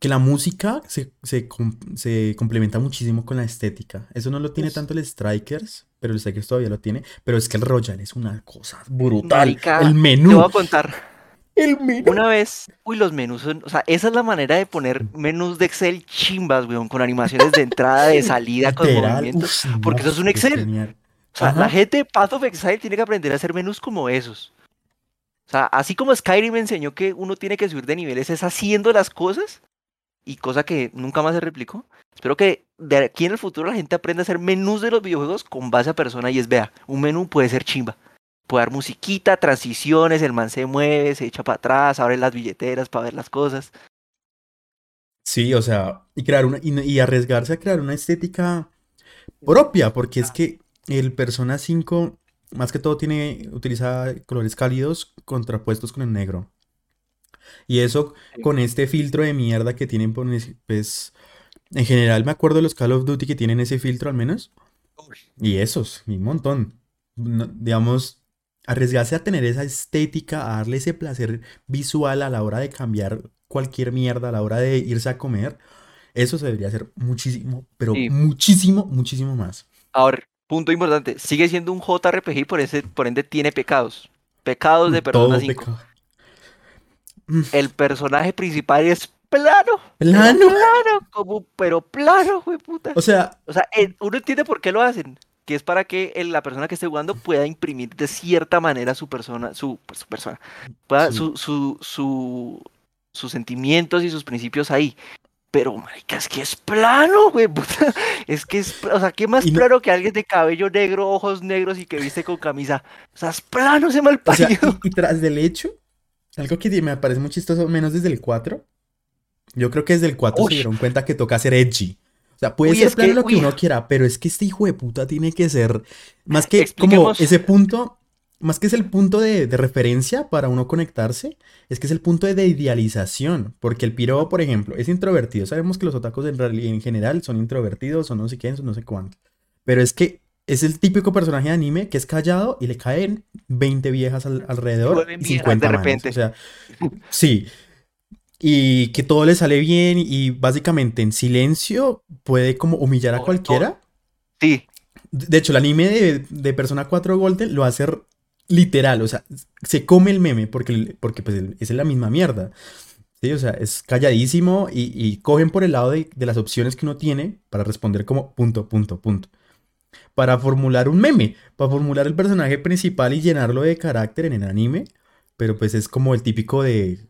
que la música se, se, se complementa muchísimo con la estética. Eso no lo tiene Uf. tanto el Strikers, pero el Strikers todavía lo tiene. Pero es que el Royal es una cosa brutal. Marica, el Te voy menú. a contar. El menú. Una vez, uy, los menús son, o sea, esa es la manera de poner menús de Excel chimbas, weón, con animaciones de entrada, de salida, con Literal, movimientos. uf, porque no, eso es un Excel. genial. O sea, la gente de Path of Exile tiene que aprender a hacer menús como esos. O sea, así como Skyrim me enseñó que uno tiene que subir de niveles es haciendo las cosas, y cosa que nunca más se replicó. Espero que de aquí en el futuro la gente aprenda a hacer menús de los videojuegos con base a persona y es, vea, un menú puede ser chimba. Puede dar musiquita, transiciones, el man se mueve, se echa para atrás, abre las billeteras para ver las cosas. Sí, o sea, y crear una, y, y arriesgarse a crear una estética propia, porque es que el Persona 5, más que todo, tiene, utiliza colores cálidos contrapuestos con el negro. Y eso con este filtro de mierda que tienen, por ese- pues, en general me acuerdo de los Call of Duty que tienen ese filtro al menos. Y esos, y un montón. No- digamos, arriesgarse a tener esa estética, a darle ese placer visual a la hora de cambiar cualquier mierda, a la hora de irse a comer, eso se debería hacer muchísimo, pero Sí. muchísimo, muchísimo más. Ahora, punto importante, sigue siendo un JRPG y por, ese, por ende tiene pecados. Pecados de Persona Todo 5. pecado. El personaje principal es plano. Plano. Plano, como, pero plano, güey, puta. O sea, O sea, eh, uno entiende por qué lo hacen. Que es para que el- la persona que esté jugando pueda imprimir de cierta manera su persona, su, pues, su persona, pueda, Sí. su, su, su- sus sentimientos y sus principios ahí. Pero, marica, es que es plano, güey, puta. Es que es, o sea, ¿qué más no- plano que alguien de cabello negro, ojos negros y que viste con camisa? O sea, es plano ese mal o sea, y, y tras del hecho, algo que me parece muy chistoso, menos desde el 4, yo creo que desde el 4 se dieron cuenta que toca ser edgy. Sea, puede Uy, ser es plano que- lo que uy. uno quiera, pero es que este hijo de puta tiene que ser más que como ese punto, más que es el punto de, de referencia para uno conectarse, es que es el punto de, de idealización, porque el piro, por ejemplo, es introvertido. Sabemos que los otakus en, en general son introvertidos o no sé quién, no sé cuánto. Pero es que es el típico personaje de anime que es callado y le caen 20 viejas al- alrededor y viejas 50 de repente. O sea, sí. Y que todo le sale bien y básicamente en silencio puede como humillar a cualquiera. Sí, De hecho, el anime de, de Persona 4 Golden lo hace literal, o sea, se come el meme porque, porque pues, es la misma mierda. Sí, o sea, es calladísimo y, y cogen por el lado de, de las opciones que uno tiene para responder como punto, punto, punto. Para formular un meme, para formular el personaje principal y llenarlo de carácter en el anime, pero pues es como el típico de...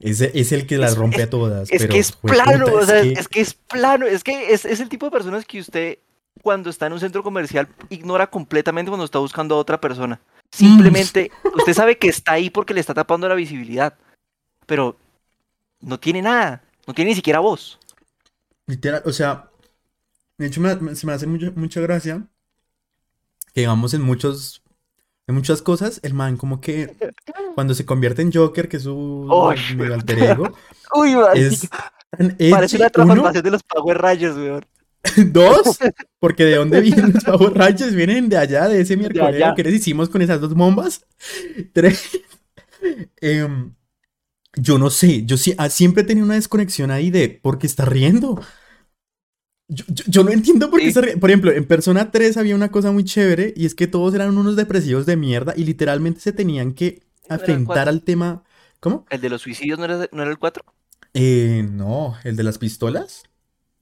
Es, es el que las Es- rompe es- a todas, Es pero que es plano, o es sea, que- es que es plano, es que es, es el tipo de personas que usted cuando está en un centro comercial ignora completamente cuando está buscando a otra persona. Simplemente, usted sabe que está ahí porque le está tapando la visibilidad, pero no tiene nada, no tiene ni siquiera voz. Literal, o sea, de hecho me- me- se me hace mucho- mucha gracia que digamos en muchos, en muchas cosas, el man como que cuando se convierte en Joker, que es su medio alter ego, Uy, es tan parece una uno, transformación de los Power Rangers, weón. dos, porque de dónde vienen los Power Rangers, vienen de allá, de ese miércoles. que les hicimos con esas dos bombas. Tres, em, yo no sé, yo sí- ah, siempre he tenido una desconexión ahí de ¿por qué está riendo? Yo, yo- yo no entiendo por qué Sí. está riendo. Por ejemplo, en Persona 3 había una cosa muy chévere y es que todos eran unos depresivos de mierda y literalmente se tenían que el cuatro. al tema. ¿Cómo? ¿El de los suicidios no era, no era el 4? Eh, no, el de las pistolas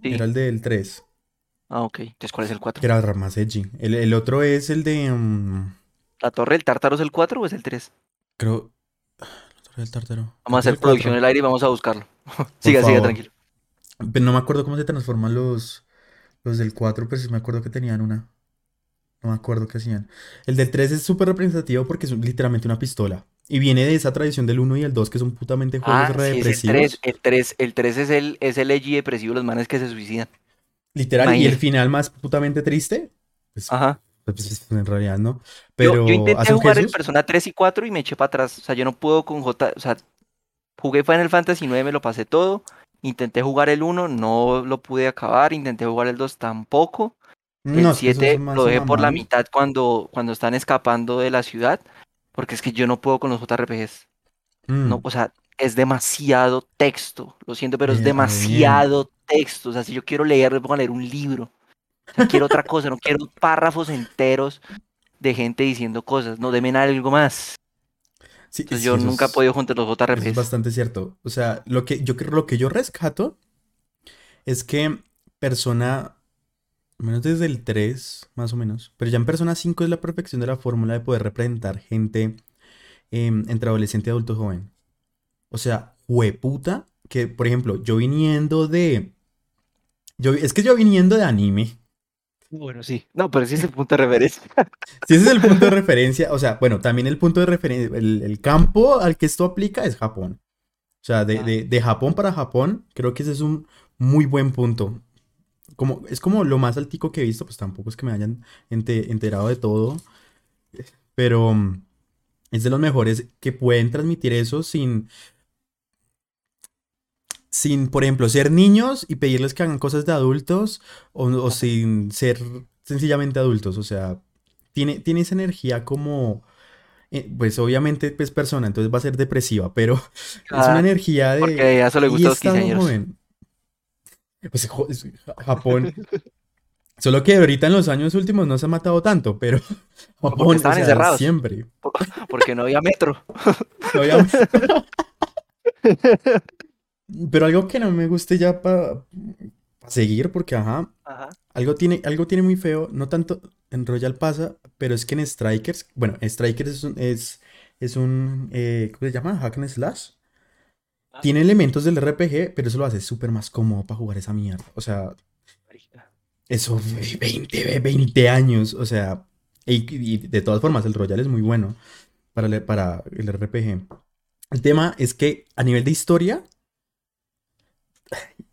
Sí. era el del 3, Ah, ok. Entonces, ¿cuál es el 4? que era edgy. El, el otro es el de... mm, ¿La torre del tártaro es el 4 o es el 3? creo... La Torre del Tártaro. Vamos a hacer el producción cuatro. del aire y vamos a buscarlo. siga, siga, tranquilo. Pero no me acuerdo cómo se transforman los, los del 4, pero sí me acuerdo que tenían una. No me acuerdo qué hacían. El del 3 es súper representativo porque es literalmente una pistola. Y viene de esa tradición del 1 y el 2 que son putamente juegos Ah, re sí, el depresivos. 3. El 3, el 3 es el, es el edgy depresivo, los manes que se suicidan. Literal. Y el Imagínate. final más putamente triste. Pues, Ajá. pues, en realidad no. Yo, Pero yo intenté hace un jugar el Jesús. Persona 3 y 4 y me eché para atrás. O sea, yo no puedo con J. O sea, jugué Final Fantasy 9, me lo pasé todo. Intenté jugar el 1, no lo pude acabar. Intenté jugar el 2 tampoco. El No, es que esos 7 son más lo dejé por la mitad cuando, cuando están escapando de la ciudad. Porque es que yo no puedo con los JRPGs. Mm. No, o sea, es demasiado texto. Lo siento, pero es demasiado texto. O sea, si yo quiero leer, me pongo a leer un libro. O sea, quiero otra cosa, no quiero párrafos enteros de gente diciendo cosas. No, deme algo más. Sí, Entonces sí, yo nunca he podido juntar los Eso es JRPGs. bastante cierto. O sea, lo que yo creo, lo que yo rescato es que Persona, menos desde el 3, más o menos, pero ya en Persona 5 es la perfección de la fórmula de poder representar gente em, entre adolescente y adulto joven. O sea, hueputa, que por ejemplo, yo viniendo de... Yo, es que yo viniendo de anime. Bueno, sí. No, pero sí es el punto de referencia. Si ese es el punto de referencia, o sea, bueno, también el punto de referencia, el, el campo al que esto aplica es Japón. O sea, de, Ah. de- de Japón para Japón, creo que ese es un muy buen punto. Como, es como lo más altico que he visto, pues tampoco es que me hayan ente- enterado de todo, pero mm, es de los mejores que pueden transmitir eso sin, sin, por ejemplo, ser niños y pedirles que hagan cosas de adultos o, o sin ser sencillamente adultos. O sea, tiene, tiene esa energía como, eh, pues obviamente es persona, entonces va a ser depresiva, pero es una energía de... Porque a eso le "Y gusta a los estado quinceañeros. joven". Pues Japón. Solo que ahorita en los años últimos no se ha matado tanto, pero Japón, o estaban sea, encerrados. siempre. Porque no había metro. Obviamente. Pero algo que no me guste ya para seguir, porque ajá, Ajá. algo tiene, algo tiene muy feo, no tanto en Royal pasa, pero es que en Strikers, bueno, Strikers es un, es, es un eh, ¿cómo se llama? Hack and Slash. Ah. Tiene elementos del RPG, pero eso lo hace súper más cómodo para jugar esa mierda. O sea, eso, ve- 20, ve- 20 años, o sea, y, y de todas formas el Royal es muy bueno para para el RPG. El tema es que a nivel de historia,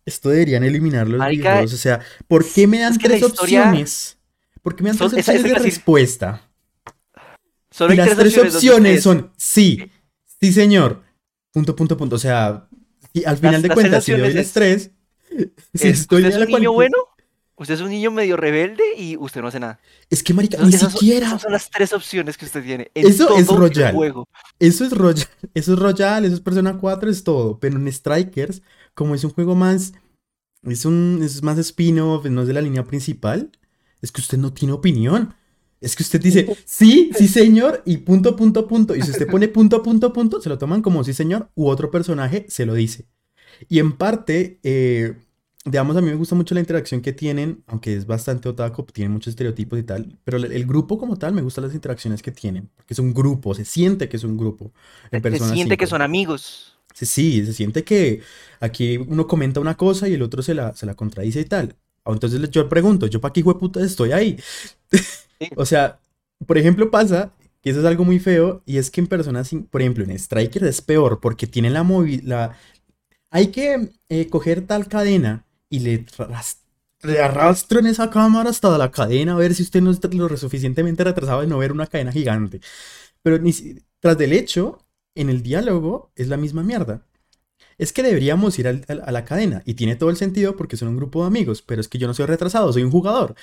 esto deberían eliminar los Marica, videojuegos. O sea, ¿por qué me dan es que la tres historia- opciones? ¿Por qué me dan Son- tres opciones de respuesta? Solo Y hay las tres opciones son sí, sí señor, punto, punto, punto. O sea, y al final de las cuentas, si doy las tres, si es, estoy ¿Usted es un niño bueno? ¿Usted es un niño medio rebelde y usted no hace nada? Es que, marica, ni esas siquiera. esas son las tres opciones que usted tiene. En Eso es todo Royal. juego. Eso es Royal, eso es Royal, eso es Persona 4, es todo. Pero en Strikers, como es un juego más, es un, es más spin-off, no es de la línea principal, es que usted no tiene opinión. Es que usted dice, sí, sí señor, y punto, punto, punto. Y si usted pone punto, punto, punto, se lo toman como sí señor, u otro personaje se lo dice. Y en parte, eh, digamos, a mí me gusta mucho la interacción que tienen, aunque es bastante otaku, tiene muchos estereotipos y tal, pero el, el grupo como tal me gustan las interacciones que tienen, porque es un grupo, se siente que es un grupo. En Se siente que 5. son amigos. Sí, sí, se siente que aquí uno comenta una cosa y el otro se la, se la contradice y tal. O Entonces le- yo pregunto, ¿yo para qué hijo de puta estoy ahí? O sea, por ejemplo, pasa que eso es algo muy feo y es que en personas, sin- por ejemplo, en Striker es peor porque tienen la movilidad. Hay que eh, coger tal cadena y le, le arrastro en esa cámara hasta la cadena a ver si usted no está lo suficientemente retrasado de no ver una cadena gigante. Pero ni si- tras del hecho, en el diálogo es la misma mierda. Es que deberíamos ir al- al- a la cadena y tiene todo el sentido porque son un grupo de amigos, pero es que yo no soy retrasado, soy un jugador.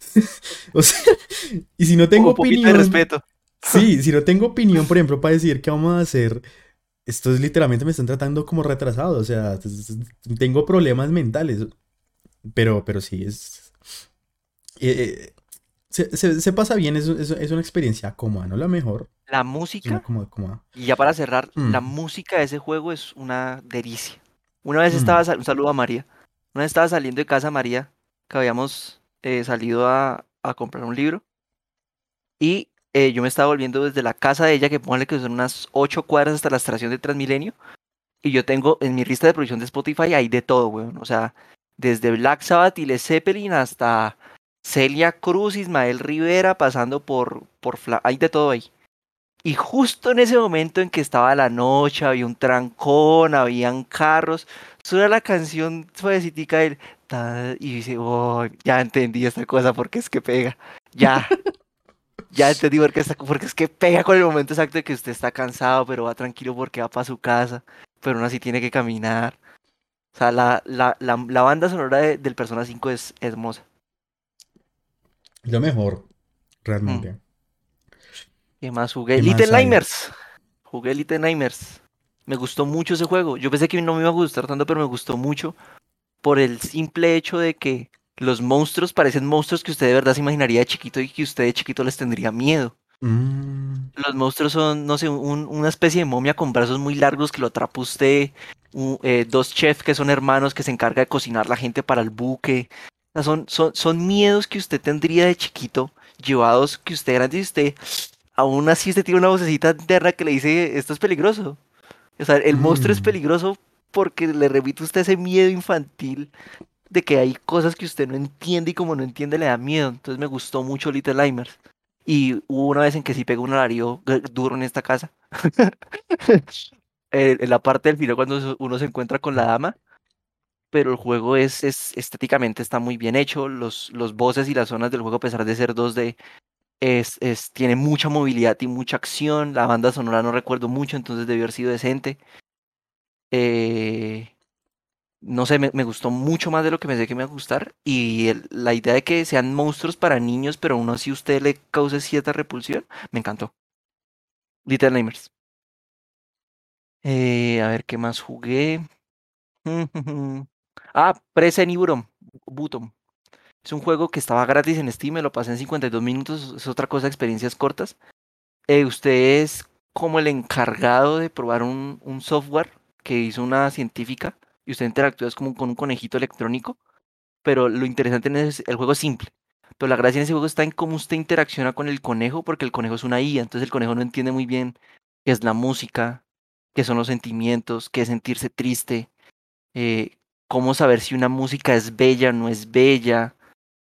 o sea, y si no tengo un poquito de opinión, respeto. sí, si no tengo opinión, por ejemplo, para decir qué vamos a hacer, esto es literalmente me están tratando como retrasado, o sea, tengo problemas mentales, pero, pero sí, es... eh, eh, se, se- se pasa bien, es, es- es una experiencia cómoda, no la mejor, La música, cómoda, cómoda. y ya para cerrar, la Mm. música de ese juego es una delicia. Una vez Mm. estaba, un saludo a María, una vez estaba saliendo de casa María, que habíamos eh, salido a, a comprar un libro, y eh, yo me estaba volviendo desde la casa de ella, que póngale que son unas ocho cuadras hasta la estación de Transmilenio, y yo tengo en mi lista de producción de Spotify hay de todo, weón, o sea, desde Black Sabbath y Led Zeppelin hasta Celia Cruz, Ismael Rivera, pasando por, por Fla- hay de todo ahí. Y justo en ese momento en que estaba la noche, había un trancón, habían carros, suena la canción suavecitica del y dice, oh, ya entendí esta cosa porque es que pega. Ya. Ya entendí por qué, está- porque es que pega con el momento exacto de que usted está cansado, pero va tranquilo porque va para su casa, pero aún así tiene que caminar. O sea, la, la, la, la banda sonora de- del Persona 5 es hermosa. Lo mejor, realmente. ¿Qué más jugué? ¿Qué Little? Nightmares. Jugué Little Nightmares. Me gustó mucho ese juego. Yo pensé que no me iba a gustar tanto, pero me gustó mucho por el simple hecho de que los monstruos parecen monstruos que usted de verdad se imaginaría de chiquito y que usted de chiquito les tendría miedo. Mm, Los monstruos son, no sé, un- una especie de momia con brazos muy largos que lo atrapa usted, eh, dos chefs que son hermanos que se encarga de cocinar la gente para el buque. O sea, son, son, son miedos que usted tendría de chiquito, llevados que usted grande y usted, aún así usted tiene una vocecita interna que le dice, esto es peligroso. O sea, el monstruo es Mm. peligroso porque le repite a usted ese miedo infantil de que hay cosas que usted no entiende y como no entiende le da miedo. Entonces me gustó mucho Little Nightmares. Y hubo una vez en que sí pegó un alarido g- duro en esta casa. En la parte del final cuando uno se encuentra con la dama. Pero el juego es, es estéticamente está muy bien hecho. Los, los bosses y las zonas del juego, a pesar de ser 2D, es, es, tiene mucha movilidad y mucha acción. La banda sonora no recuerdo mucho, entonces debió haber sido decente. Eh, no sé, me, gustó mucho más de lo que pensé que me iba a gustar. Y la idea de que sean monstruos para niños, pero aún así usted le cause cierta repulsión, me encantó. Little Nightmares. Eh, a ver qué más jugué. Ah, Presen y Butom. Es un juego que estaba gratis en Steam, me lo pasé en 52 minutos. Es otra cosa, experiencias cortas. Eh, usted es como el encargado de probar un, un software que hizo una científica y usted interactúa es como con un conejito electrónico. Pero lo interesante en ese- el juego es simple. Pero la gracia en ese juego está en cómo usted interacciona con el conejo, porque el conejo es una IA, entonces el conejo no entiende muy bien qué es la música, qué son los sentimientos, qué es sentirse triste, eh, cómo saber si una música es bella o no es bella,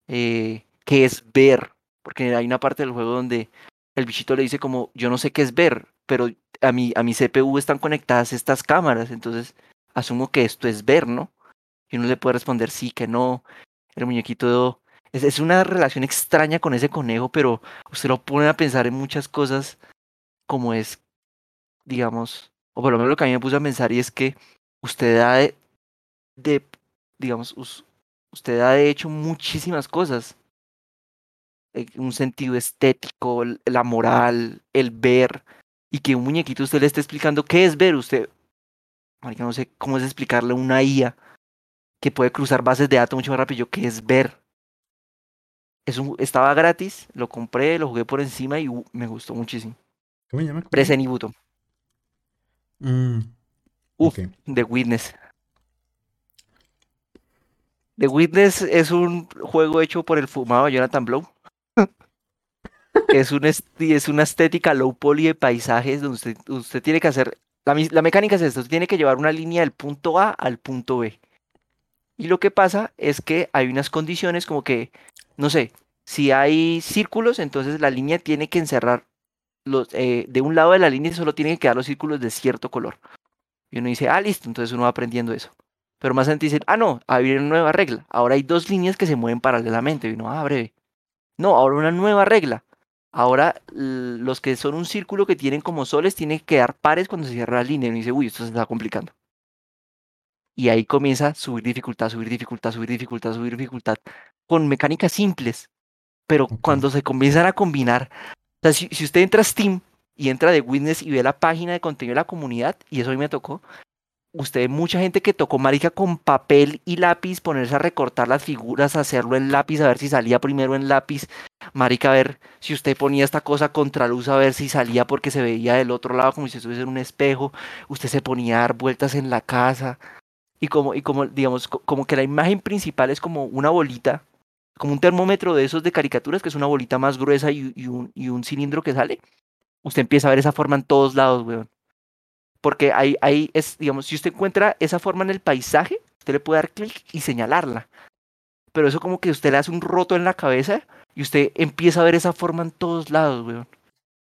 eh, qué es ver, porque hay una parte del juego donde el bichito le dice como, yo no sé qué es ver, pero a mi, a mi CPU están conectadas estas cámaras, entonces asumo que esto es ver, ¿no? Y uno le puede responder sí, que no. El muñequito es, es una relación extraña con ese conejo, pero usted lo pone a pensar en muchas cosas como es, digamos, o por lo menos lo que a mí me puso a pensar y es que usted da de, digamos, us- usted de hecho muchísimas cosas. eh, Un sentido estético, la moral, el ver, y que un muñequito usted le esté explicando qué es ver, usted, marica, no sé cómo es explicarle a una IA que puede cruzar bases de datos mucho más rápido que es ver. Es un, estaba gratis, lo compré, lo jugué por encima y uh, me gustó muchísimo. ¿Cómo se llama? Presen y Buto. Mm, Uf. The Witness. The Witness es un juego hecho por el fumado Jonathan Blow. es, un es una estética low poly de paisajes donde usted, usted tiene que hacer. La, mecánica es esto: usted tiene que llevar una línea del punto A al punto B. Y lo que pasa es que hay unas condiciones como que, no sé, si hay círculos, entonces la línea tiene que encerrar los, eh, de un lado de la línea solo tienen que quedar los círculos de cierto color. Y uno dice, ah, listo, entonces uno va aprendiendo eso. Pero más adelante dicen, ah, no, hay una nueva regla. Ahora hay dos líneas que se mueven paralelamente. Y uno, ah, breve. No, ahora una nueva regla. Ahora los que son un círculo que tienen como soles tienen que quedar pares cuando se cierra la línea. Y uno dice, uy, esto se está complicando. Y ahí comienza a subir dificultad, subir dificultad, subir dificultad, subir dificultad. Con mecánicas simples. Pero cuando se comienzan a combinar. O sea, si, si usted entra a Steam y entra de Witness y ve la página de contenido de la comunidad, y eso a mí me tocó, usted mucha gente que tocó marica con papel y lápiz, ponerse a recortar las figuras, hacerlo en lápiz, a ver si salía primero en lápiz, marica, a ver si usted ponía esta cosa contra luz, a ver si salía porque se veía del otro lado como si estuviese en un espejo, usted se ponía a dar vueltas en la casa, y como, y como digamos, co- como que la imagen principal es como una bolita, como un termómetro de esos de caricaturas, que es una bolita más gruesa y un, y un cilindro que sale, usted empieza a ver esa forma en todos lados, weón. Porque ahí, ahí es, digamos, si usted encuentra esa forma en el paisaje, usted le puede dar clic y señalarla. Pero eso como que usted le hace un roto en la cabeza y usted empieza a ver esa forma en todos lados, weón.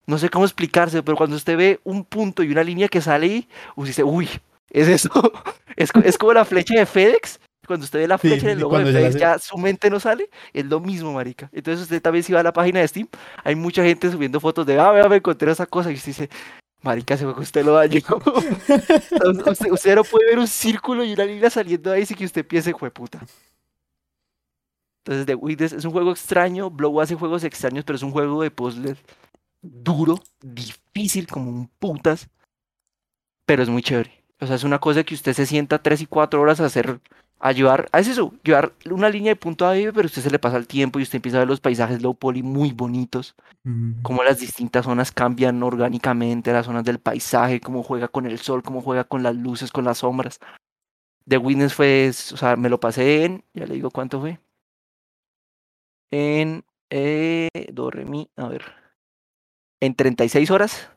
No sé cómo explicarse, pero cuando usted ve un punto y una línea que sale ahí, usted dice, uy, es eso. es, es como la flecha de FedEx. Cuando usted ve la flecha sí, del logo de hace- ya su mente no sale. Es lo mismo, marica. Entonces usted también si va a la página de Steam, hay mucha gente subiendo fotos de, ah, vea, me encontré esa cosa. Y usted dice, marica, se fue que usted lo dañó. Usted, usted no puede ver un círculo y una línea saliendo ahí sin que usted piense, puta. Entonces, The Witness es un juego extraño. Blow hace juegos extraños, pero es un juego de puzzles duro, difícil como un putas. pero es muy chévere. O sea, es una cosa que usted se sienta tres y cuatro horas a hacer, a llevar, a es eso, llevar una línea de punto a B, pero usted se le pasa el tiempo y usted empieza a ver los paisajes low poly muy bonitos, Mm. cómo las distintas zonas cambian orgánicamente, las zonas del paisaje, cómo juega con el sol, cómo juega con las luces, con las sombras. The Witness fue, o sea, me lo pasé en, ya le digo cuánto fue. En, eh, do, re, mi, a ver, en 36 horas.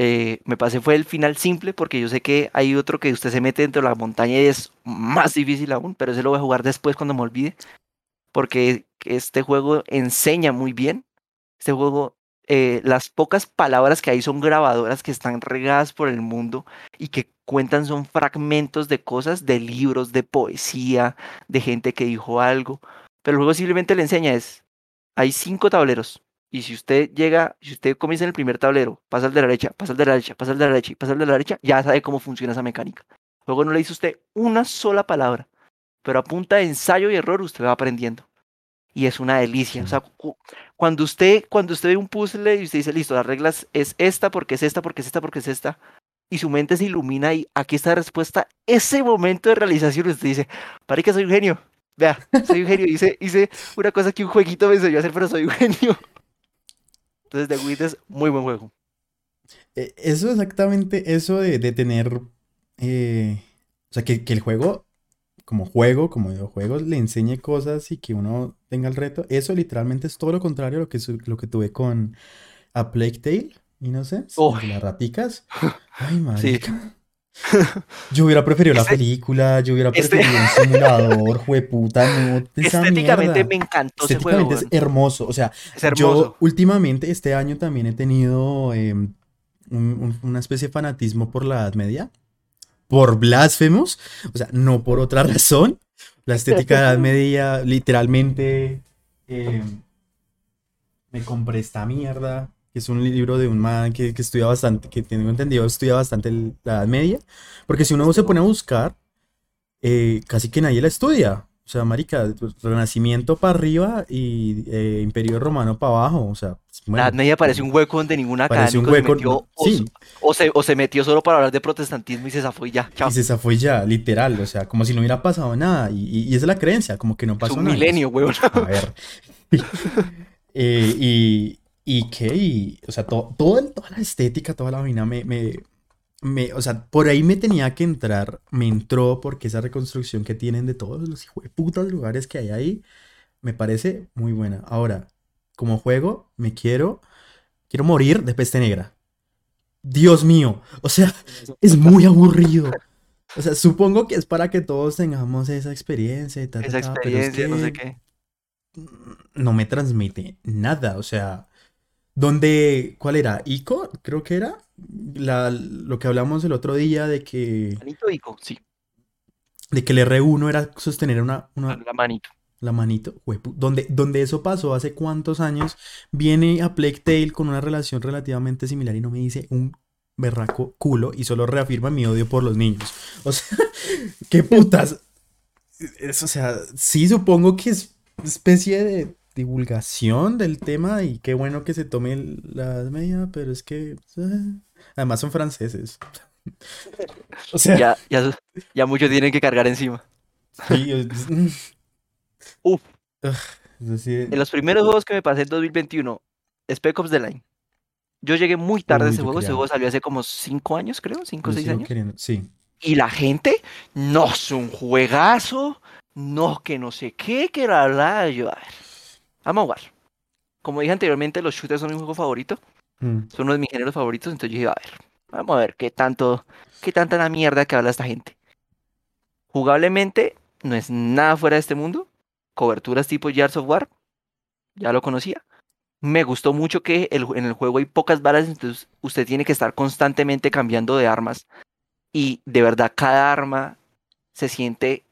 Eh, me pasé fue el final simple porque yo sé que hay otro que usted se mete dentro de la montaña y es más difícil aún, pero ese lo voy a jugar después cuando me olvide. Porque este juego enseña muy bien. Este juego, eh, las pocas palabras que hay son grabadoras que están regadas por el mundo y que cuentan son fragmentos de cosas, de libros, de poesía, de gente que dijo algo. Pero el juego simplemente le enseña es, hay cinco tableros. Y si usted llega, si usted comienza en el primer tablero, pasa al de la derecha, pasa al de la derecha, pasa al de la derecha y pasa al de la derecha, ya sabe cómo funciona esa mecánica. Luego no le dice usted una sola palabra, pero a punta de ensayo y error usted va aprendiendo. Y es una delicia. O sea, cu- cuando usted, cuando usted ve un puzzle y usted dice, listo, las reglas es esta, porque es esta, porque es esta, porque es esta, y su mente se ilumina y aquí está la respuesta, ese momento de realización usted dice, para que soy un genio. Vea, soy un genio. Hice, hice una cosa que un jueguito me enseñó a hacer, pero soy un genio. Entonces, The Witness, muy buen juego. Eh, Eso exactamente, eso de, de tener, eh, o sea, que, que el juego, como juego, como videojuegos, le enseñe cosas y que uno tenga el reto, eso literalmente es todo lo contrario a lo que, lo que tuve con A Plague Tale, Innocence, Oh. las raticas. Ay, Sí. Yo hubiera preferido la Este- película, yo hubiera este- preferido un simulador, jueputa, no, Estéticamente me encantó ese juego. Es hermoso, o sea, Es hermoso. yo últimamente, este año también he tenido eh, un- un- una especie de fanatismo por la Edad Media, por Blasphemous, o sea, no por otra razón. La estética de la Edad Media, literalmente, eh, me compré esta mierda, es un libro de un man que, que estudia bastante, que tengo entendido, estudia bastante la Edad Media, porque si uno se pone a buscar, eh, casi que nadie la estudia. O sea, marica, Renacimiento para arriba y eh, Imperio Romano para abajo. O sea, pues, La bueno, Edad Media parece un hueco donde ningún parece un académico hueco. se metió, o, Sí, o se, o se metió solo para hablar de protestantismo y se zafó y ya. Chao. y se zafó y ya, literal. O sea, como si no hubiera pasado nada. Y, y- y esa es la creencia, como que no Es pasó un nada. milenio, weón. A ver. Eh, y, y qué, y, o sea, to- todo toda la estética, toda la vaina me, me, me- o sea, por ahí me tenía que entrar, me entró porque esa reconstrucción que tienen de todos los putas lugares que hay ahí, me parece muy buena. Ahora, como juego, me quiero, quiero morir de peste negra. Dios mío, o sea, es muy aburrido. O sea, supongo que es para que todos tengamos esa experiencia y ta, ta, Esa ta, pero es experiencia, no sé que qué. no me transmite nada. O sea, donde, ¿cuál era? ¿Ico? Creo que era. La, lo que hablamos el otro día de que, Manito Ico, sí, de que el R1 era sostener una, una- la manito. la manito. Huepu- donde, donde eso pasó hace cuántos años, viene a Plague Tale con una relación relativamente similar y no me dice un berraco culo y solo reafirma mi odio por los niños. O sea, qué putas. Es, o sea, sí supongo que es especie de divulgación del tema y qué bueno que se tome la media, pero es que eh, además son franceses. O sea, Ya, ya, ya muchos tienen que cargar encima. sí. Uf. En los primeros juegos que me pasé en 2021, Spec Ops The Line. Yo llegué muy tarde a ese juego. Ese juego salió hace como 5 años, creo, 5 o yo 6 sigo años. queriendo- sí. Y la gente, no, es un juegazo, no, que no sé qué, que la la. Yo, a ver, vamos a jugar. Como dije anteriormente, los shooters son mi juego favorito, Mm. son uno de mis géneros favoritos, entonces yo dije, a ver, vamos a ver qué tanto, qué tanta la mierda que habla esta gente. Jugablemente, no es nada fuera de este mundo, coberturas tipo Gears of War, ya lo conocía. Me gustó mucho que el- en el juego hay pocas balas, entonces usted tiene que estar constantemente cambiando de armas. Y de verdad, cada arma se siente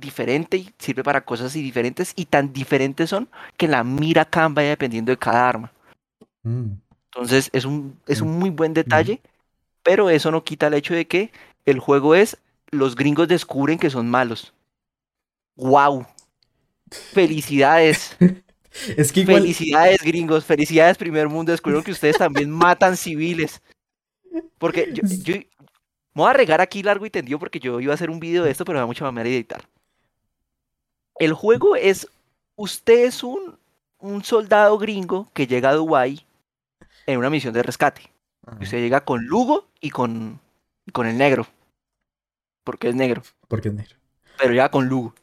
diferente y sirve para cosas diferentes. Y tan diferentes son que la mira cambia dependiendo de cada arma. Mm. Entonces es un, es Mm. un muy buen detalle, pero eso no quita el hecho de que el juego es los gringos descubren que son malos. ¡Wow! Felicidades. Es que igual, Felicidades, gringos. Felicidades, primer mundo. Descubrieron que ustedes también matan civiles. Porque yo, yo- Me voy a regar aquí largo y tendido porque yo iba a hacer un video de esto, pero me da mucha mamera editar. El juego es, usted es un, un soldado gringo que llega a Dubái en una misión de rescate. Y usted llega con Lugo y con, y con el negro. Porque es negro, Porque es negro. pero llega con Lugo.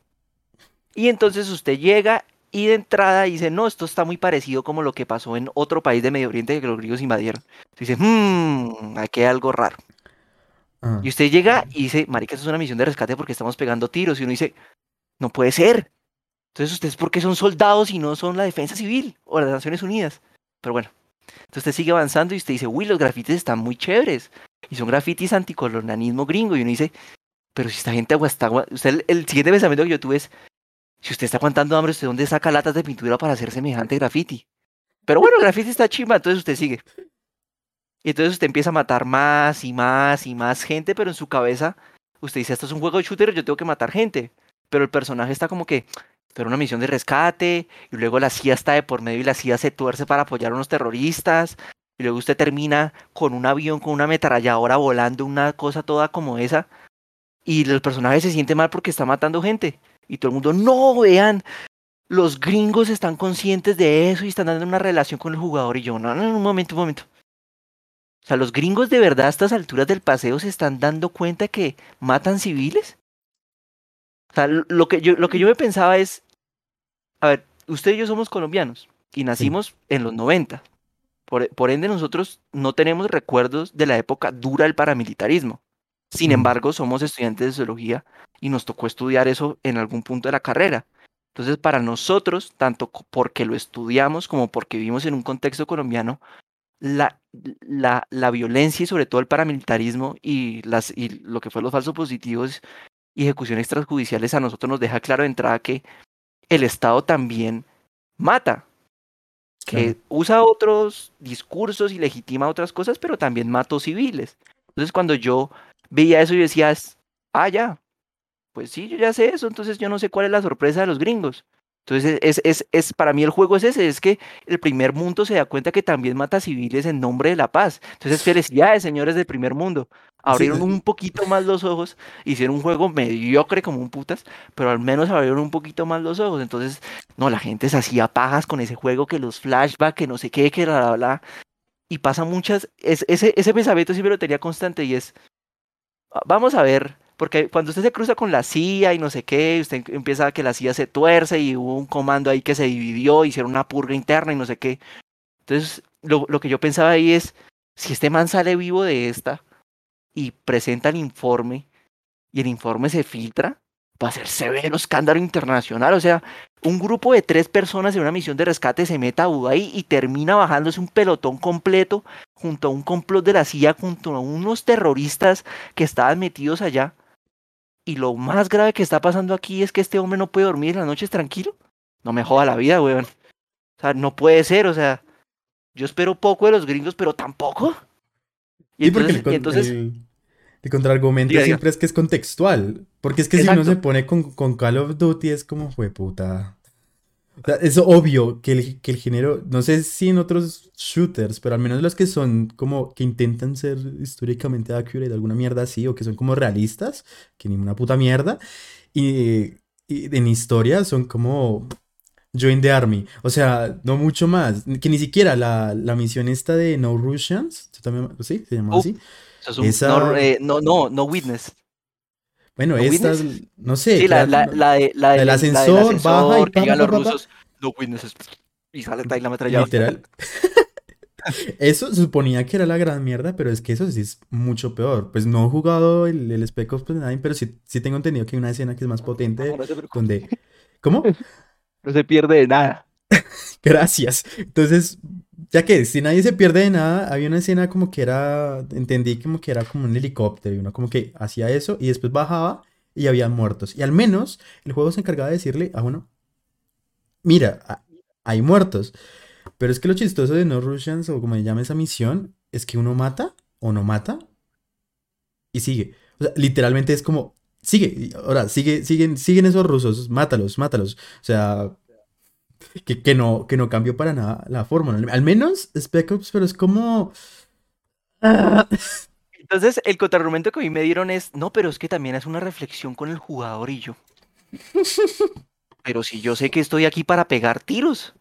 Y entonces usted llega y de entrada dice, no, esto está muy parecido como lo que pasó en otro país de Medio Oriente que los griegos invadieron. Dice, hmm, aquí hay algo raro. Ah, Y usted llega y dice, marica, esto es una misión de rescate porque estamos pegando tiros. Y uno dice, no puede ser. Entonces ustedes, ¿por qué son soldados y no son la defensa civil o las Naciones Unidas? Pero bueno, entonces usted sigue avanzando y usted dice, uy, los grafitis están muy chéveres. Y son grafitis anticolonialismo gringo. Y uno dice, pero si esta gente está... agua-". Usted, el, siguiente pensamiento que yo tuve es, si usted está aguantando hambre, ¿usted dónde saca latas de pintura para hacer semejante graffiti? Pero bueno, el graffiti está chimba, entonces usted sigue. Y entonces usted empieza a matar más y más y más gente, pero en su cabeza usted dice, esto es un juego de shooter, yo tengo que matar gente. Pero el personaje está como que, pero una misión de rescate, y luego la CIA está de por medio y la CIA se tuerce para apoyar a unos terroristas, y luego usted termina con un avión, con una ametralladora volando, una cosa toda como esa, y el personaje se siente mal porque está matando gente. Y todo el mundo, no, vean, los gringos están conscientes de eso y están dando una relación con el jugador. Y yo, no, no, un momento, un momento. O sea, los gringos de verdad a estas alturas del paseo se están dando cuenta que matan civiles. O sea, lo- que yo, lo que yo me pensaba es, a ver, usted y yo somos colombianos y nacimos en los 90. Por, por ende, nosotros no tenemos recuerdos de la época dura del paramilitarismo. Sin embargo, somos estudiantes de zoología y nos tocó estudiar eso en algún punto de la carrera. Entonces, para nosotros, tanto porque lo estudiamos como porque vivimos en un contexto colombiano, la, la, la violencia y sobre todo el paramilitarismo y, las, y lo que fue los falsos positivos y ejecuciones extrajudiciales a nosotros nos deja claro de entrada que el Estado también mata, que Claro. usa otros discursos y legitima otras cosas, pero también mató civiles. Entonces cuando yo veía eso yo decía, "Es- ah, ya, pues sí, yo ya sé eso, entonces yo no sé cuál es la sorpresa de los gringos. Entonces es, es, es, para mí el juego es ese, es que el primer mundo se da cuenta que también mata civiles en nombre de la paz. Entonces felicidades, señores del primer mundo. Abrieron Sí. un poquito más los ojos, hicieron un juego mediocre como un putas, pero al menos abrieron un poquito más los ojos. Entonces, no, la gente se hacía pajas con ese juego, que los flashbacks, que no sé qué, que bla, bla, bla. Y pasa muchas, es, ese, ese pensamiento siempre lo tenía constante y es, "Ah, vamos a ver, porque cuando usted se cruza con la CIA y no sé qué, usted empieza a que la CIA se tuerce y hubo un comando ahí que se dividió, hicieron una purga interna y no sé qué. Entonces, lo, lo que yo pensaba ahí es, si este man sale vivo de esta y presenta el informe y el informe se filtra, va a ser severo escándalo internacional. O sea, un grupo de tres personas en una misión de rescate se mete a Dubái y termina bajándose un pelotón completo junto a un complot de la CIA, junto a unos terroristas que estaban metidos allá. Y lo más grave que está pasando aquí es que este hombre no puede dormir en las noches tranquilo. No me joda la vida, weón. O sea, no puede ser, o sea, yo espero poco de los gringos, pero tampoco. Y Sí, porque entonces, el, entonces el- el contraargumento siempre es que es contextual. Porque es que si uno se pone con, con Call of Duty es como, fue puta. O sea, es obvio que el, que el género, no sé si en otros shooters, pero al menos los que son como que intentan ser históricamente accurate, alguna mierda así, o que son como realistas, que ni una puta mierda, y, y en historia son como Join the Army. O sea, no mucho más. Que ni siquiera la, la misión esta de No Russians, ¿sí, también, sí, se llamaba Uh, así. es un- esa- no, eh, no, no, no witness. Bueno, ¿No esta, Witness? no sé, Sí, la, la, claro, la, de, la, del la ascensor, baja y que llegan los pa, pa. rusos, no witnesses, y sale ahí la ametralladora. literal. Eso se suponía que era la gran mierda, pero es que eso sí es mucho peor. Pues no he jugado el, el Spec Ops Line, pero sí, sí tengo entendido que hay una escena que es más potente, No, no donde... ¿Cómo? no se pierde de nada. Gracias. Entonces, ya que si nadie se pierde de nada, había una escena como que era, entendí como que era como un helicóptero y uno como que hacía eso y después bajaba y habían muertos. Y al menos el juego se encargaba de decirle a uno, mira, hay muertos. Pero es que lo chistoso de No Russians o como se llama esa misión es que uno mata o no mata y sigue. O sea, literalmente es como, sigue, ahora sigue, siguen, siguen esos rusos, mátalos, mátalos. O sea, que, que no, que no cambió para nada la fórmula. Al menos Spec Ops, pero es como. Entonces, el contraargumento que a mí me dieron es, no, pero es que también es una reflexión con el jugador y yo. Pero si yo sé que estoy aquí para pegar tiros.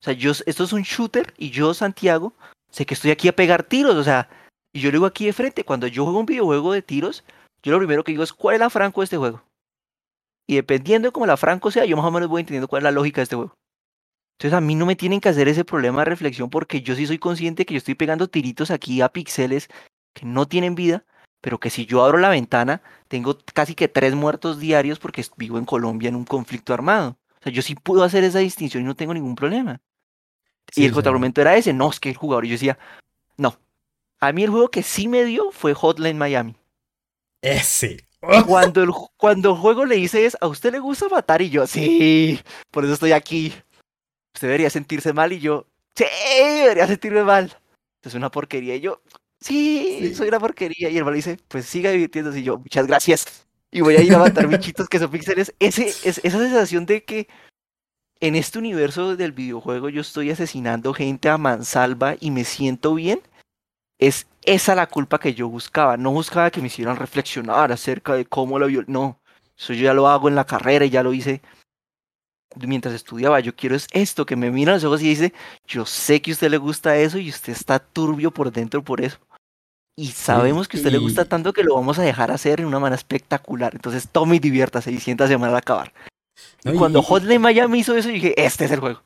O sea, yo, esto es un shooter y yo, Santiago, sé que estoy aquí a pegar tiros. O sea, y yo lo digo aquí de frente, cuando yo juego un videojuego de tiros, yo lo primero que digo es, ¿cuál es la franco de este juego? Y dependiendo de cómo la franco sea, yo más o menos voy entendiendo cuál es la lógica de este juego. Entonces a mí no me tienen que hacer ese problema de reflexión porque yo sí soy consciente que yo estoy pegando tiritos aquí a píxeles que no tienen vida, pero que si yo abro la ventana, tengo casi que tres muertos diarios porque vivo en Colombia en un conflicto armado. O sea, yo sí puedo hacer esa distinción y no tengo ningún problema. Sí, y el contraargumento era ese, no, es que el jugador, y yo decía, no. A mí el juego que sí me dio fue Hotline Miami. Ese. Cuando el, cuando el juego le dice es, ¿a usted le gusta matar? Y yo, sí, por eso estoy aquí. Usted debería sentirse mal y yo, sí, debería sentirme mal. Es una porquería. Y yo, sí, Sí. soy una porquería. Y el mal dice, pues siga divirtiéndose. Y yo, muchas gracias. Y voy a ir a matar bichitos que son píxeles. Ese, es, esa sensación de que en este universo del videojuego yo estoy asesinando gente a mansalva y me siento bien, es esa la culpa que yo buscaba. No buscaba que me hicieran reflexionar acerca de cómo la viol... No, eso yo ya lo hago en la carrera y ya lo hice mientras estudiaba. Yo quiero es esto, que me mira a los ojos y dice, yo sé que a usted le gusta eso y usted está turbio por dentro por eso. Y sabemos que a usted le gusta tanto que lo vamos a dejar hacer en una manera espectacular. Entonces tome y diviértase y siéntase al acabar. No, y- cuando y- Hotline Miami hizo eso, yo dije, este es el juego.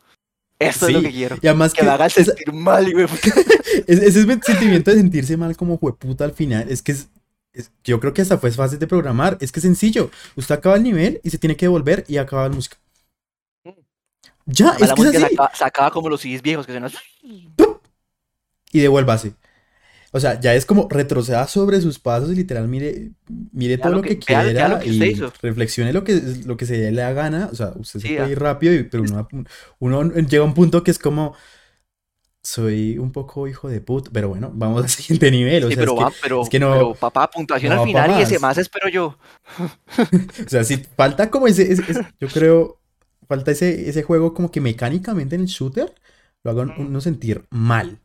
Esto es lo que quiero. Y además Que me haga sentir mal, güey. Es- ese es- sentimiento de sentirse mal como jueputa al final. Es que es, es- yo creo que hasta fue fácil de programar. Es que es sencillo. Usted acaba el nivel y se tiene que devolver y acaba la música. Ya, es la que es música así. sacaba, sacaba como los CDs viejos que suenan. Y devuélvase. O sea, ya es como retroceda sobre sus pasos y literal mire, mire todo lo que, que- vea- vea quiera lo que y hizo. reflexione lo que, lo que se le da gana. O sea, usted se Sí, puede ah. ir rápido, y- pero uno, uno llega a un punto que es como. Soy un poco hijo de puta, pero bueno, vamos al siguiente nivel. O Sí, sea, pero, es que- va, pero, es que no- pero, papá, puntuación no al final y ese más. espero yo. O sea, si falta como ese, ese- ese- yo creo, falta ese, ese juego como que mecánicamente en el shooter lo hagan Mm. uno sentir mal.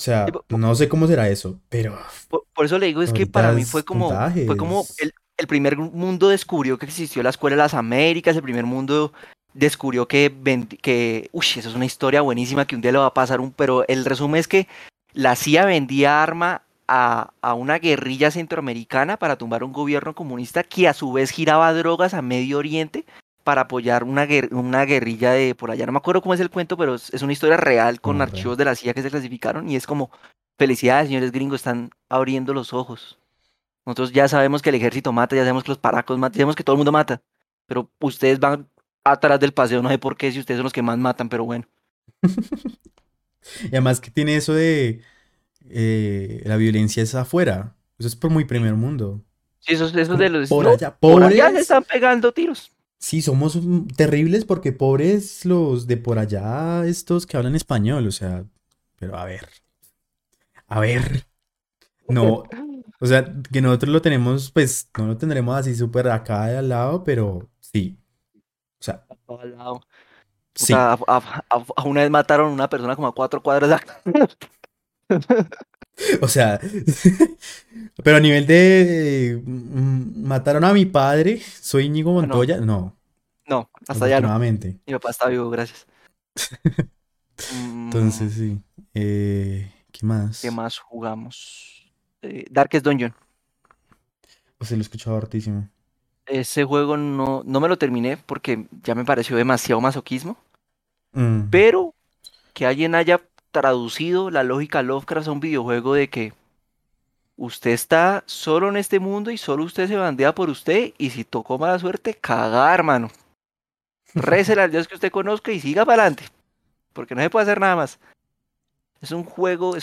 O sea, Sí, no sé cómo será eso, pero Por, por eso le digo, es que para mí fue como, fue como el, el primer mundo descubrió que existió la Escuela de las Américas, el primer mundo descubrió que, que uy, eso es una historia buenísima que un día le va a pasar un, pero el resumen es que la CIA vendía arma a, a una guerrilla centroamericana para tumbar un gobierno comunista que a su vez giraba drogas a Medio Oriente para apoyar una, guer- una guerrilla de por allá. No me acuerdo cómo es el cuento, pero es, es una historia real con archivos de la CIA que se clasificaron y es como, felicidades señores gringos, están abriendo los ojos. Nosotros ya sabemos que el ejército mata, ya sabemos que los paracos matan, ya sabemos que todo el mundo mata, pero ustedes van atrás del paseo, no sé por qué, si ustedes son los que más matan, pero bueno. y además que tiene eso de eh, la violencia es afuera. Eso es por muy primer mundo. Sí, esos, esos de los... Por no, allá, por allá se están pegando tiros. Sí, somos terribles porque pobres los de por allá, estos que hablan español, o sea, pero a ver, a ver, no, o sea, que nosotros lo tenemos, pues, no lo tendremos así súper acá de al lado, pero sí, o sea, A todo lado. sí, Puta, a, a- a- a una vez mataron a una persona como a cuatro cuadras de acá. o sea, pero a nivel de mm, mataron a mi padre, soy Íñigo no. Montoya, no, No, hasta allá no. Mi papá está vivo, gracias. Entonces, sí, eh, ¿qué más? ¿Qué más jugamos? Eh, Darkest Dungeon. O sea, lo he escuchado hartísimo. Ese juego no, no me lo terminé porque ya me pareció demasiado masoquismo. Mm. Pero que alguien haya traducido la lógica Lovecraft a un videojuego de que usted está solo en este mundo y solo usted se bandea por usted y si tocó mala suerte, cagar, hermano. Récele al Dios que usted conozca y siga para adelante. Porque no se puede hacer nada más. Es un juego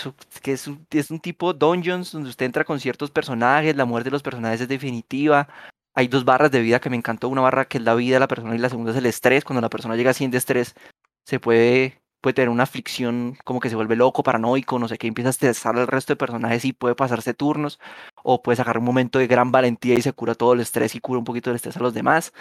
que es un, es un tipo dungeons donde usted entra con ciertos personajes, la muerte de los personajes es definitiva. Hay dos barras de vida que me encantó, una barra que es la vida de la persona y la segunda es el estrés. Cuando la persona llega a 100 de estrés, se puede, puede tener una aflicción como que se vuelve loco, paranoico, no sé qué, empieza a estresar al resto de personajes y puede pasarse turnos, o puede sacar un momento de gran valentía y se cura todo el estrés y cura un poquito el estrés a los demás.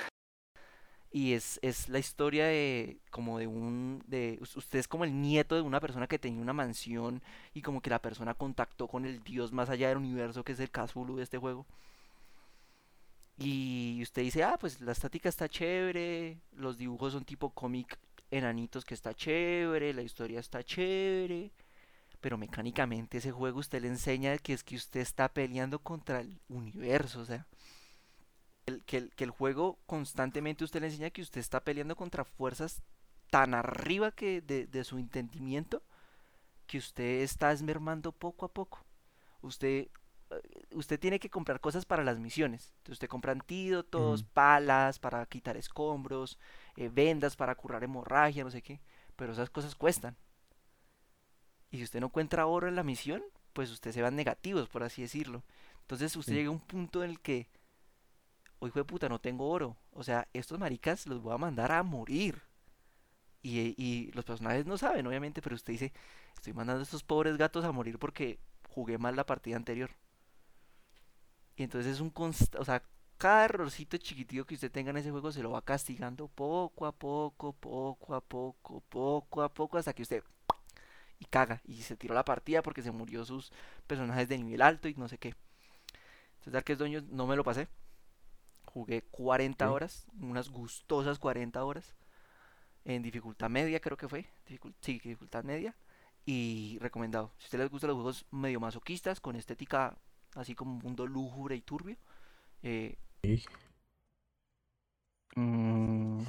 y es, es la historia de como de un de us- usted es como el nieto de una persona que tenía una mansión y como que la persona contactó con el dios más allá del universo que es el Cthulhu de este juego y usted dice ah pues la estática está chévere los dibujos son tipo cómic enanitos que está chévere la historia está chévere pero mecánicamente ese juego usted le enseña que es que usted está peleando contra el universo o sea el- que, el, que el juego constantemente usted le enseña que usted está peleando contra fuerzas tan arriba que de, de su entendimiento que usted está esmermando poco a poco. Usted, eh, usted tiene que comprar cosas para las misiones. Entonces usted compra antídotos, Mm. palas para quitar escombros, eh, vendas para curar hemorragia, no sé qué. Pero esas cosas cuestan. Y si usted no encuentra oro en la misión, pues usted se va en negativos, por así decirlo. Entonces usted Sí. llega a un punto en el que o hijo de puta, no tengo oro. O sea, estos maricas los voy a mandar a morir. Y, y los personajes no saben, obviamente, pero usted dice, estoy mandando a estos pobres gatos a morir porque jugué mal la partida anterior. Y entonces es un const- o sea, cada errorcito chiquitito que usted tenga en ese juego se lo va castigando poco a poco, poco a poco, poco a poco, hasta que usted y caga y se tiró la partida porque se murió sus personajes de nivel alto y no sé qué. Entonces Darkest Dungeons no me lo pasé. Jugué 40 Ok. horas, unas gustosas 40 horas. En dificultad media creo que fue. sí, dificultad media. Y recomendado. Si a ustedes les gustan los juegos medio masoquistas, con estética así como un mundo lúgubre y turbio. eh, mm,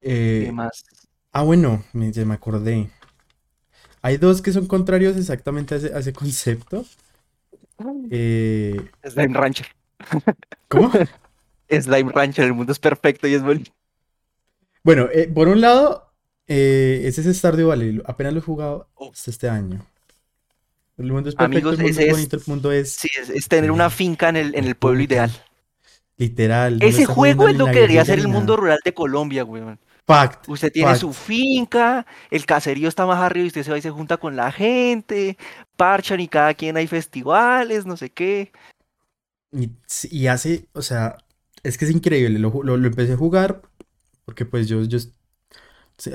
Eh, ¿qué más? ah, bueno, me, ya me acordé. Hay dos que son contrarios exactamente a ese, a ese concepto. Eh, Slime Rancher. ¿cómo? Slime Rancher, el mundo es perfecto y es bonito. Bueno, eh, por un lado, eh, ese es Stardew Valley. Apenas lo he jugado Oh. hasta este año. El mundo es perfecto, Amigos, el mundo es es- bonito, el mundo es Sí, es, es tener una finca en el, en el pueblo ideal. literal. Ese juego es lo que debería ser el mundo rural de Colombia, weón. Fact. Usted tiene fact. su finca, el caserío está más arriba y usted se va y se junta con la gente, parchan y cada quien hay festivales, no sé qué. Y, hace, o sea, es que es increíble. Lo, lo, lo empecé a jugar porque pues yo, yo,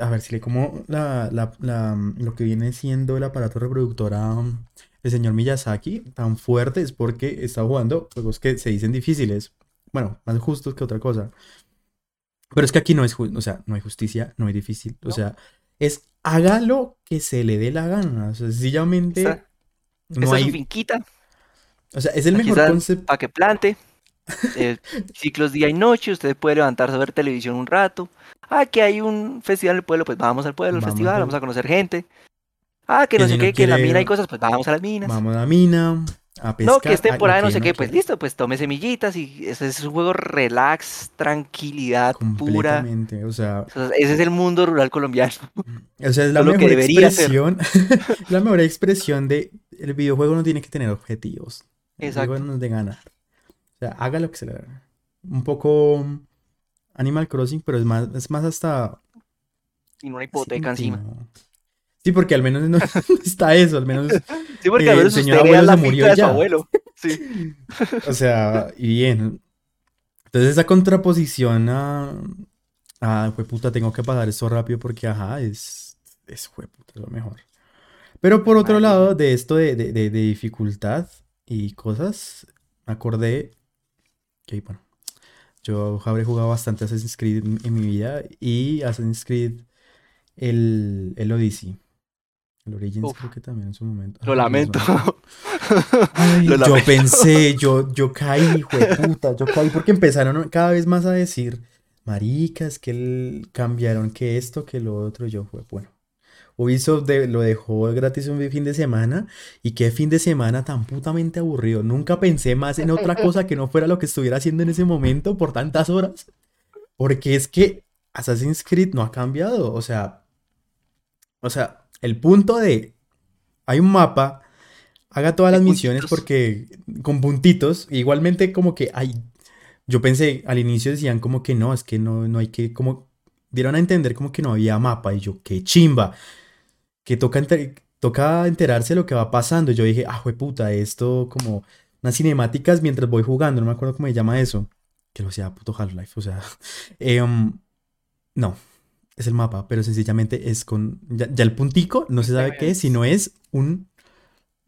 a ver, si le como la, la, la, mm, lo que viene siendo el aparato reproductor a mm, el señor Miyazaki tan fuerte es porque está jugando juegos que se dicen difíciles. Bueno, más justos que otra cosa. Pero es que aquí no es, o sea, no hay justicia, no hay difícil. O No. sea, es haga lo que se le dé la gana. O sea, sencillamente no su hay, finquita o sea, es el aquí mejor concepto. para que plante, eh, ciclos día y noche, usted puede levantarse a ver televisión un rato. Ah, que hay un festival en el pueblo, pues vamos al pueblo, al Vamos festival, al- vamos a conocer gente. Ah, que no sé no qué, que en la mina hay cosas, pues vamos a las minas. Vamos a la mina, a pescar. No, que es temporada de no sé qué, pues listo, pues tome semillitas y ese es un juego relax, tranquilidad pura. Completamente, o sea, O sea, Ese es el mundo rural colombiano. o sea, es la Lo que mejor debería expresión, la mejor expresión de el videojuego no tiene que tener objetivos. El Exacto. videojuego no es de ganar. O sea, haga lo que se le dé. Un poco Animal Crossing, pero es más, es más hasta Y una hipoteca encima. Sí, porque al menos no está eso, al menos, Sí, porque Eh, a veces el señor abuelo la se murió de su ya. abuelo. Sí. o sea, y bien. Entonces esa contraposición a, a, puta, tengo que pasar esto rápido porque, ajá, es, es jueputa, es lo mejor. Pero por otro lado, de esto de, de, de- de dificultad y cosas, me acordé que, bueno, yo habré jugado bastante Assassin's Creed en, en mi vida y Assassin's Creed, el, el Odyssey. El Origins Uf. creo que también en su momento. Lo lamento. santo. Ay, Lo yo lamento. pensé, yo, yo caí, puta, yo caí porque empezaron cada vez más a decir, maricas, que el- cambiaron que esto, que lo otro, yo fue, bueno. Ubisoft de- lo dejó gratis un fin de semana y qué fin de semana tan putamente aburrido. Nunca pensé más en otra cosa que no fuera lo que estuviera haciendo en ese momento por tantas horas. Porque es que Assassin's Creed no ha cambiado, o sea, o sea, el punto de hay un mapa, haga todas las misiones porque con puntitos, igualmente como que hay, yo pensé al inicio decían como que no, es que no, no hay que, como dieron a entender como que no había mapa y yo, qué chimba, que toca, enter- toca enterarse de lo que va pasando. Yo dije, ah, puta, esto como unas cinemáticas mientras voy jugando, no me acuerdo cómo se llama eso. que lo sea puto Half-Life. O sea, em, no, es el mapa, pero sencillamente es con. Ya, ya el puntico no se sabe qué es, sino es un.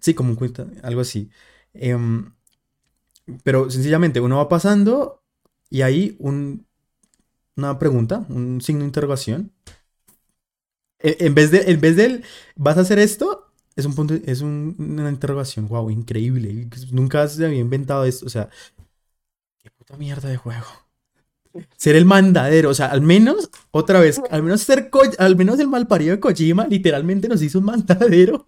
Sí, como un cuenta, algo así. Em, pero sencillamente uno va pasando y hay un, una pregunta, un signo de interrogación. E- En vez de, en vez del, ¿vas a hacer esto? Es un punto, es un- una interrogación, wow, increíble. Nunca se había inventado esto, o sea, qué puta mierda de juego. Ser el mandadero, o sea, al menos, otra vez, al menos ser, Ko- al menos el malparido de Kojima literalmente nos hizo un mandadero.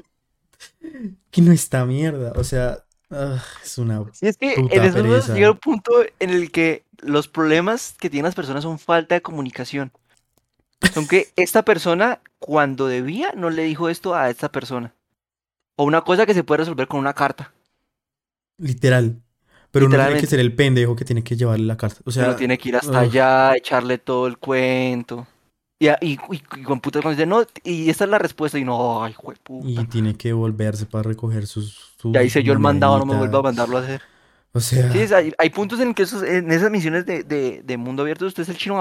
Que no está mierda, o sea, ah, es una Sí, es que en esos momentos llega un punto en el que los problemas que tienen las personas son falta de comunicación. Son que esta persona, cuando debía, no le dijo esto a esta persona. O una cosa que se puede resolver con una carta. Literal. Pero uno tiene que ser el pendejo que tiene que llevarle la carta. O sea, Pero tiene que ir hasta allá, echarle todo el cuento. Y, y, y, y con putas cuando dice, no, y esta es la respuesta. Y no, ay, jueputa. y tiene que volverse para recoger sus, sus Ya hice yo el mandado, no me vuelvo a mandarlo a hacer. O sea, Sí, hay, hay puntos en que esos- en esas misiones de, de, de mundo abierto, usted es el chino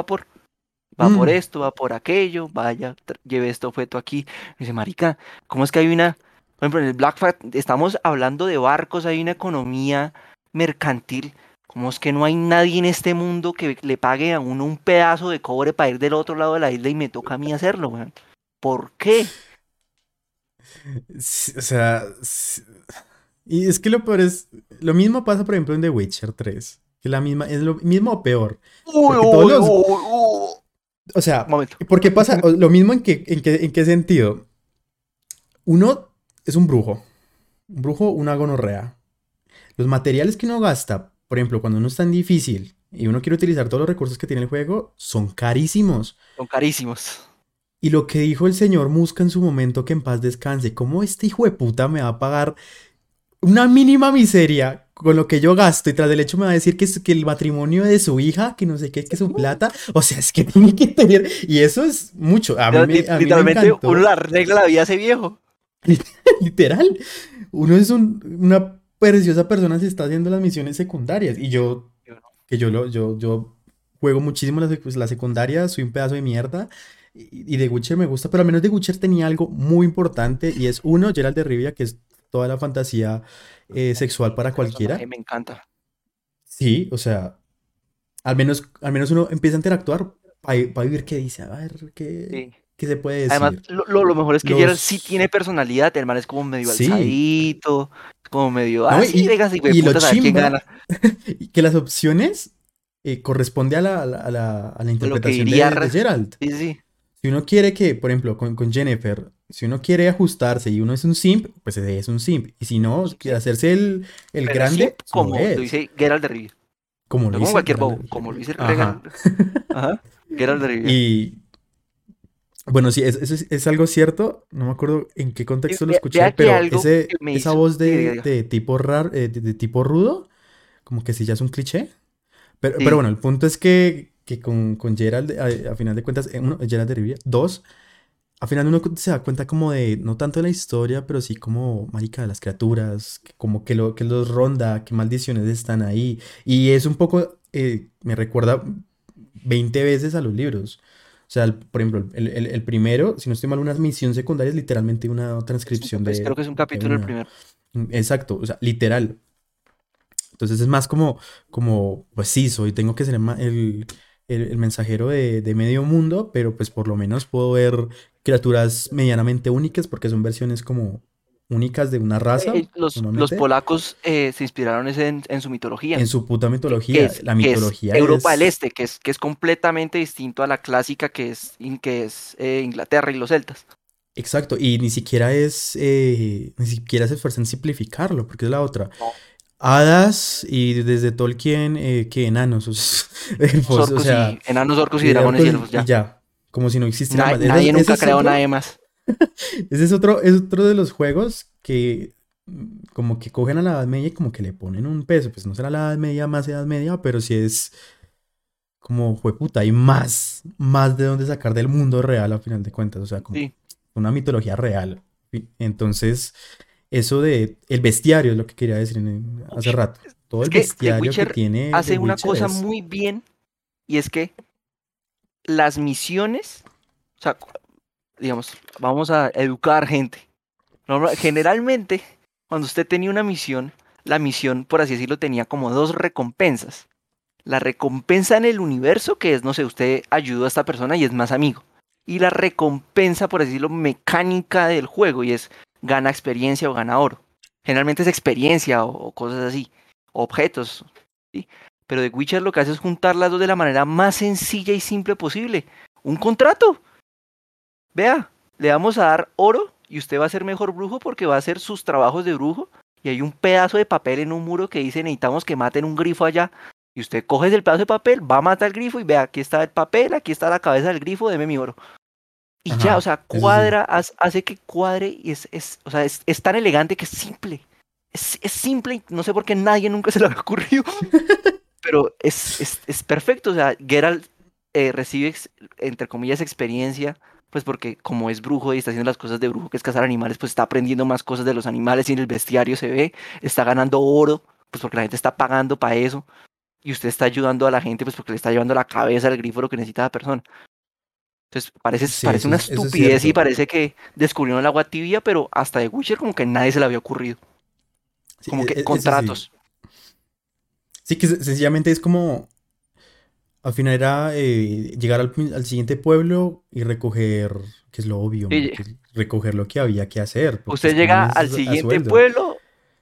va por. Mm. esto, va por aquello, vaya, lleve este objeto aquí. Y dice, marica, ¿cómo es que hay una. Por ejemplo, en el Black Flag estamos hablando de barcos, hay una economía mercantil. ¿Cómo es que no hay nadie en este mundo que le pague a uno un pedazo de cobre para ir del otro lado de la isla y me toca a mí hacerlo, weón? ¿Por qué? sí, o sea, sí. y es que lo peor es, lo mismo pasa por ejemplo en The Witcher 3, que la misma, es lo mismo o peor. Uy, uy, los- uy. O sea, momento. porque pasa lo mismo en qué, en en qué sentido. Uno es un brujo, un brujo, una gonorrea. Los materiales que uno gasta, por ejemplo, cuando uno es tan difícil y uno quiere utilizar todos los recursos que tiene el juego, son carísimos. Son carísimos. Y lo que dijo el señor Musca en su momento, que en paz descanse, ¿cómo este hijo de puta me va a pagar una mínima miseria con lo que yo gasto y tras del hecho me va a decir que, es, que el matrimonio de su hija, que no sé qué, que su plata? O sea, es que tiene que tener... Y eso es mucho. A mí me, a mí me Literalmente, encantó. uno arregla la vida a ese viejo. Literal. Uno es un- una preciosa persona si está haciendo las misiones secundarias. Y yo, que yo lo, yo, yo juego muchísimo la, pues, la secundaria, soy un pedazo de mierda. Y, The Witcher me gusta, pero al menos The Witcher tenía algo muy importante. Y es uno, Geralt de Rivia, que es toda la fantasía eh, sexual para cualquiera. Me encanta. Sí, o sea, al menos, al menos uno empieza a interactuar para vivir qué dice, a ver qué, Sí. qué se puede decir. Además, lo, lo- lo mejor es que Los- sí tiene personalidad. El man es como medio Sí. alzadito, como medio. No, Ah, y- sí, y lo quién gana. Que las opciones eh, corresponde a la, a la, a la- interpretación de, de Ra- Geralt. Sí, sí. Si uno quiere que, por ejemplo, con, con Jennifer, si uno quiere ajustarse y uno es un simp, pues es un simp. Y si no, quiere hacerse el, grande, pues como lo dice Geralt de Rivia. como lo como dice cualquier bobo, como lo dice Ajá. Ajá. Geralt de Rivia. Y bueno, sí, es- eso es, es algo cierto. No me acuerdo en qué contexto lo escuché, pero ese, esa voz de, tipo rar, eh, de, de tipo rudo, como que sí ya es un cliché. Pero, Sí. pero bueno, el punto es que, que con, con Gerald, a, a final de cuentas, eh, uno, Gerald de Rivia, dos, a final uno se da cuenta como de, no tanto de la historia, pero sí como, marica, de las criaturas, como que, lo, que los ronda, qué maldiciones están ahí. Y es un poco, eh, me recuerda 20 veces a los libros. O sea, el- por ejemplo, el, el- el primero, si no estoy mal, una misión secundaria es literalmente una transcripción Pues de... creo que es un capítulo el primero. Exacto, o sea, literal. Entonces es más como, como, pues sí, soy, tengo que ser el, el- mensajero de, de medio mundo, pero pues por lo menos puedo ver criaturas medianamente únicas porque son versiones como únicas de una raza, Eh, los, polacos eh, se inspiraron en, en su mitología. en su puta que mitología. es, La que es mitología Europa del es- Este, que es, que es completamente distinto a la clásica que es, in- que es eh, Inglaterra y los celtas. Exacto, y ni siquiera es, ni siquiera se esfuerza en simplificarlo, porque es la otra. No. Hadas y desde Tolkien, eh, que enanos, elfos, Orcos o sea, y, enanos, orcos y y dragones y elfos, ya. y ya, como si no existiera Na- más. Nadie ese nunca creó otro- nadie más. Ese es otro, es otro de los juegos que mm, como que cogen a la Edad Media y como que le ponen un peso. Pues no será la Edad Media más Edad Media, pero sí es como, jueputa, hay más, más de dónde sacar del mundo real a final de cuentas. O sea, como Sí. una mitología real. Entonces, eso de el bestiario es lo que quería decir en- hace rato. todo Es el que bestiario que tiene. hace The una Witcher cosa es- muy bien y es que las misiones, o sea, digamos, vamos a educar gente. Generalmente, cuando usted tenía una misión, la misión, por así decirlo, tenía como dos recompensas. La recompensa en el universo, que es, no sé, usted ayudó a esta persona y es más amigo. Y la recompensa, por así decirlo, mecánica del juego, y es gana experiencia o gana oro. Generalmente es experiencia o, cosas así, objetos. ¿sí? Pero The Witcher lo que hace es juntar las dos de la manera más sencilla y simple posible. Un contrato. Vea, le vamos a dar oro y usted va a ser mejor brujo porque va a hacer sus trabajos de brujo. Y hay un pedazo de papel en un muro que dice necesitamos que maten un grifo allá. Y usted coge el pedazo de papel, va a matar el grifo y vea, aquí está el papel, aquí está la cabeza del grifo, deme mi oro. Y ya, o sea, sí. cuadra, hace que cuadre y es, es, o sea, es, es tan elegante que es simple. Es, es simple y no sé por qué nadie nunca se le había ocurrido. Pero es, es, es perfecto, o sea, Geralt eh, recibe, ex- entre comillas, experiencia, pues porque como es brujo y está haciendo las cosas de brujo, que es cazar animales, pues está aprendiendo más cosas de los animales y en el bestiario se ve, está ganando oro, pues porque la gente está pagando para eso, y usted está ayudando a la gente, pues porque le está llevando la cabeza al grifo lo que necesita la persona. Entonces parece, Sí, parece una es estupidez y parece que descubrieron el agua tibia, pero hasta de Witcher como que nadie se le había ocurrido. Sí, Como e- e- que sí. contratos. Sí, que se- sencillamente es como. Al final era eh, llegar al, al siguiente pueblo y recoger, que es lo obvio, recoger lo que había que hacer. Usted llega al siguiente pueblo,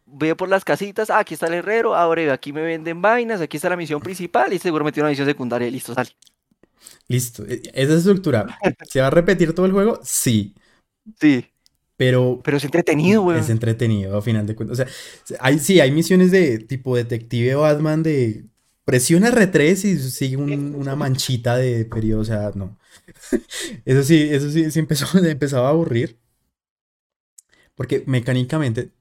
ve por las casitas, ah, aquí está el herrero, ahora aquí me venden vainas, aquí está la misión principal y seguro metió una misión secundaria y listo, sale. Listo. e- Esa estructura. ¿Se va a repetir todo el juego? Sí. Sí, Pero pero es entretenido, güey. es entretenido, a final de cuentas. O sea, hay, sí, hay misiones de tipo detective Batman de presiona R3 y sigue un- una manchita de periodo. O sea, no. Eso sí, eso sí, sí empezó, empezaba a aburrir. Porque mecánicamente,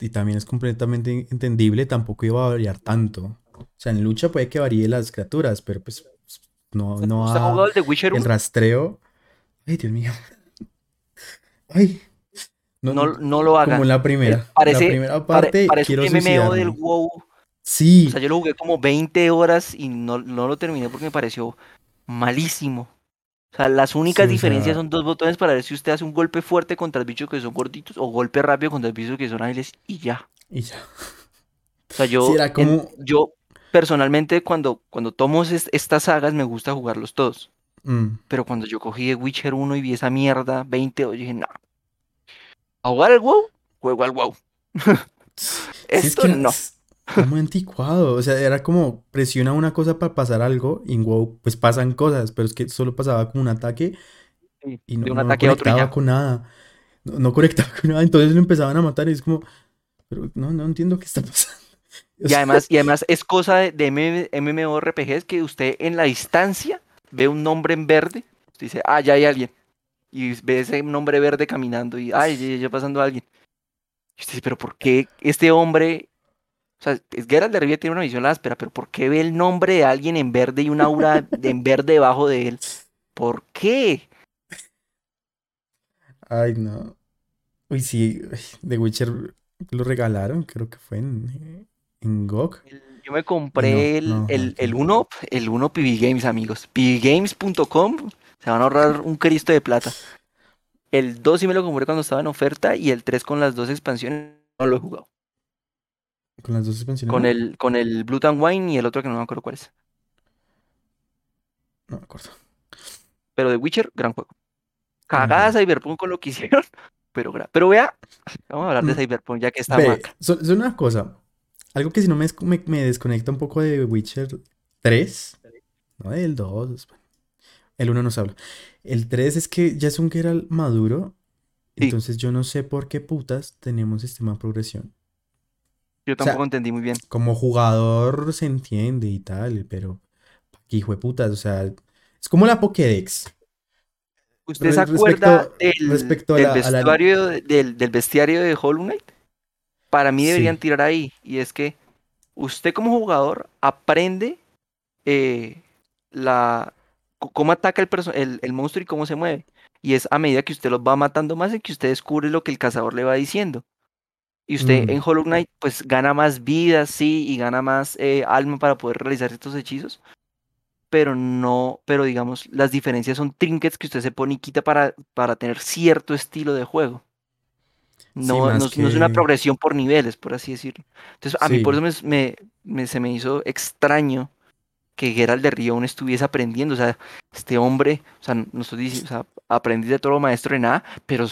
y también es completamente entendible, tampoco iba a variar tanto. O sea, en lucha puede que varíe las criaturas, pero pues no, no ¿Usted ha jugado el de Witcher el 1? rastreo. Ay, Dios mío. Ay. No, No, no lo haga. como la primera. Eh, parece- la primera Pare- parte, parece quiero un MMO del. WoW. O Sí, sea, yo lo jugué como 20 horas y no, no lo terminé porque me pareció malísimo. O sea, las únicas Sí, o diferencias sea- son dos botones para ver si usted hace un golpe fuerte contra los bichos que son gorditos o golpe rápido contra los bichos que son ágiles y ya. y ya. O sea, yo, Sí, era en- como- yo personalmente cuando, cuando tomo es- estas sagas me gusta jugarlos todos. Mm. Pero cuando yo cogí The Witcher 1 y vi esa mierda, 20, yo dije, no. ¿A jugar al WoW? Juego al WoW. Sí, es Esto que no. es- Está muy anticuado. O sea, era como presiona una cosa para pasar algo y en WoW pues pasan cosas, pero es que solo pasaba como un ataque Sí, y no, de un no ataque a otro y conectaba con nada. No, no conectaba con nada, entonces lo empezaban a matar y es como, pero no, no entiendo qué está pasando. Y además, y además es cosa de, MM MMORPGs que usted en la distancia ve un nombre en verde, usted dice, ah, ya hay alguien. Y ve ese nombre verde caminando y, ay, ya, ya pasando alguien. Y usted dice, pero ¿por qué este hombre? O sea, es Geralt de Rivia tiene una visión áspera, pero ¿por qué ve el nombre de alguien en verde y una aura en verde debajo de él? ¿Por qué? Ay, no. Uy, sí, The Witcher lo regalaron, creo que fue en, en GOG. Yo me compré el, no, el, el 1, el 1 PB Games, amigos. pbgames.com, se van a ahorrar un cristo de plata. El 2 sí me lo compré cuando estaba en oferta y el 3 con las dos expansiones no lo he jugado. Con las dos expansiones. Con el, con el Blue and Wine y el otro que no me acuerdo cuál es. No me acuerdo. Pero The Witcher, gran juego. Cagada Cyberpunk con lo que hicieron, pero, pero vea, vamos a hablar de Mm. Cyberpunk ya que está Ve, so- solo una cosa. Algo que si no me, me, me desconecta un poco de Witcher 3. No, el 2. bueno, El 1 no se habla. El 3 es que ya es un Geralt maduro. Sí. Entonces yo no sé por qué putas tenemos sistema de progresión. Yo sea, tampoco entendí muy bien. Como jugador se entiende y tal, pero aquí hijo de putas, o sea, es como la Pokédex. ¿Usted se acuerda del, respecto a del la- a la- vestuario, de- del, del bestiario de Hollow Knight? Para mí deberían Sí. tirar ahí. Y es que usted como jugador aprende eh, la, cómo ataca el, el, el monstruo y cómo se mueve. Y es a medida que usted los va matando más y que usted descubre lo que el cazador le va diciendo. Y usted Mm. en Hollow Knight pues gana más vida, sí, y gana más eh, alma para poder realizar estos hechizos. Pero no, pero digamos, las diferencias son trinkets que usted se pone y quita para, para tener cierto estilo de juego. No, más no, es- no es una que- progresión por niveles, por así decirlo. Entonces, a mí por Sí. eso me, me- me- se me hizo extraño que Geralt de Rivia aún estuviese aprendiendo. O sea, este hombre, o sea, no estoy diciendo, o sea, aprendiz de todo maestro de nada, pero o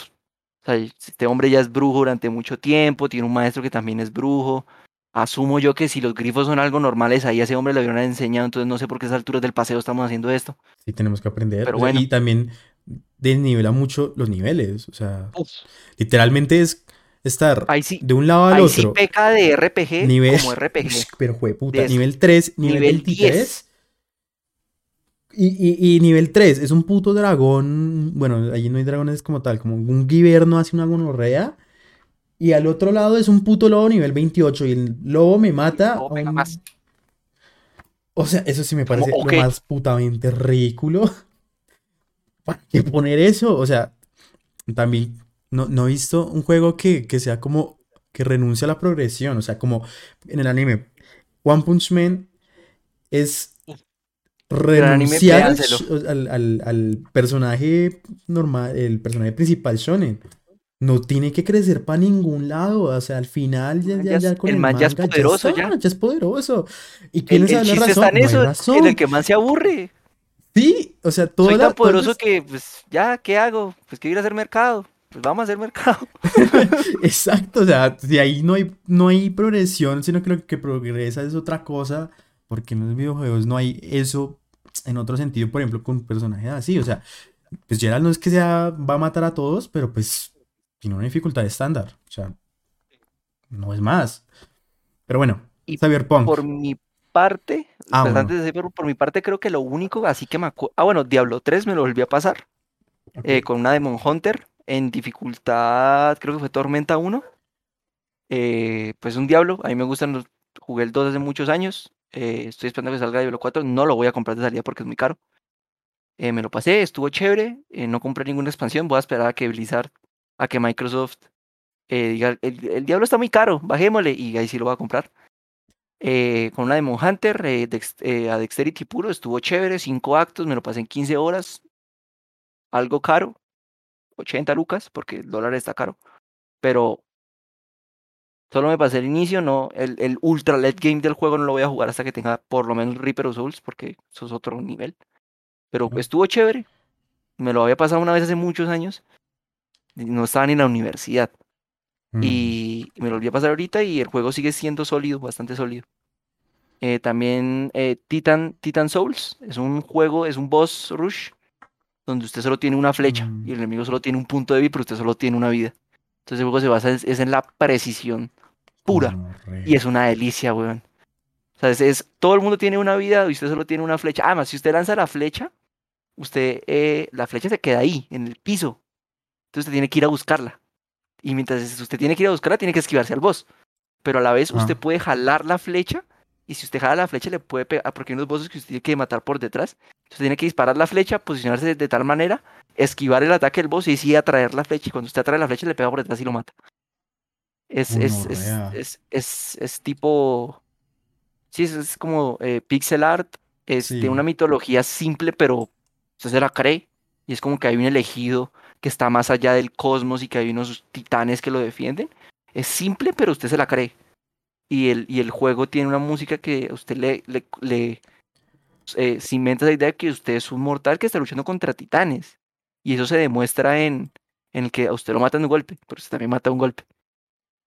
sea, este hombre ya es brujo durante mucho tiempo, tiene un maestro que también es brujo. Asumo yo que si los grifos son algo normales, ahí a ese hombre le hubieran enseñado, entonces no sé por qué a esas alturas del paseo estamos haciendo esto. Sí, tenemos que aprender. Pero O sea, bueno. Y también desnivela mucho los niveles. O sea, Uf, literalmente es estar sí, de un lado al ahí sí otro. peca de RPG nivel, como RPG. Pero jueputa, Des- nivel 3, nivel, nivel 23. 10. Y, y, y nivel 3 es un puto dragón. Bueno, allí no hay dragones como tal, como un guiberno hace una gonorrea. Y al otro lado es un puto lobo nivel 28. Y el lobo me mata. lobo a pega un- más. O sea, eso sí me parece lo más putamente ridículo. ¿Para qué poner eso? O sea, también no, no he visto un juego que, que sea como que renuncie a la progresión. O sea, como en el anime, One Punch Man es anime, renunciar al, al- al- personaje normal, el personaje principal shonen. No tiene que crecer para ningún lado. O sea, al final ya, con el el man ya es manga poderoso, está, ya. es poderoso. ¿Y quién el la razón? está en No hay eso, razón. en el que más se aburre. Sí, o sea, toda Soy tan poderoso que, pues, ya, ¿qué hago? Pues quiero ir a hacer mercado. Pues vamos a hacer mercado. Exacto, o sea, de ahí no hay, no hay progresión, sino que lo que progresa es otra cosa, porque en los videojuegos no hay eso en otro sentido, por ejemplo, con personajes así, o sea, pues Geralt no es que sea, va a matar a todos, pero pues tiene una dificultad estándar, o sea, no es más. Pero bueno, Y Cyberpunk. Por mi parte, Ah, pues bueno. antes de decir, por, por mi parte, creo que lo único, así que me acuerdo. Ah, bueno, Diablo 3 me lo volví a pasar eh, con una Demon Hunter en dificultad, creo que fue Tormenta 1. Eh, pues un Diablo, a mí me gustan los. Jugué el 2 hace muchos años. eh, estoy esperando que salga Diablo 4. No lo voy a comprar de salida porque es muy caro. Me lo pasé, estuvo chévere. no compré ninguna expansión. Voy a esperar a que Blizzard, a que Microsoft diga: el, el Diablo está muy caro, bajémosle. Y ahí sí lo voy a comprar. Eh, con una Demon Hunter eh, dex- eh, a Dexterity puro, estuvo chévere. 5 actos, me lo pasé en 15 horas. Algo caro. 80 lucas, porque el dólar está caro. Pero solo me pasé el inicio, no, el, el ultra late game del juego no lo voy a jugar hasta que tenga por lo menos Reaper of Souls, porque eso es otro nivel. Pero estuvo chévere. Me lo había pasado una vez hace muchos años. No estaba ni en la universidad. Mm. Y me lo volví a pasar ahorita y el juego sigue siendo sólido, bastante sólido. Eh, también eh, Titan, Titan Souls es un juego, es un boss rush donde usted solo tiene una flecha Mm. y el enemigo solo tiene un punto de vida, pero usted solo tiene una vida. Entonces el juego se basa es, es en la precisión pura y es una delicia, weón. O sea, es, es- todo el mundo tiene una vida y usted solo tiene una flecha. Además, si usted lanza la flecha, usted, eh, la flecha se queda ahí, en el piso. Entonces usted tiene que ir a buscarla. Y mientras usted tiene que ir a buscarla, tiene que esquivarse al boss. Pero a la vez usted Ah. puede jalar la flecha. Y si usted jala la flecha, le puede pegar. Porque hay unos bosses que usted tiene que matar por detrás. Entonces tiene que disparar la flecha, posicionarse de, tal manera, esquivar el ataque del boss y sí atraer la flecha. Y cuando usted atrae la flecha, le pega por detrás y lo mata. Es, es, es, es, es, es tipo. Sí, es, como eh, pixel art. Es de una mitología simple, pero usted se la cree. Y es como que hay un elegido que está más allá del cosmos y que hay unos titanes que lo defienden. Es simple, pero usted se la cree. Y el, y el juego tiene una música que usted le, le, le eh, cimenta esa idea de que usted es un mortal que está luchando contra titanes. Y eso se demuestra en, en el que a usted lo matan de un golpe, pero usted también mata de un golpe.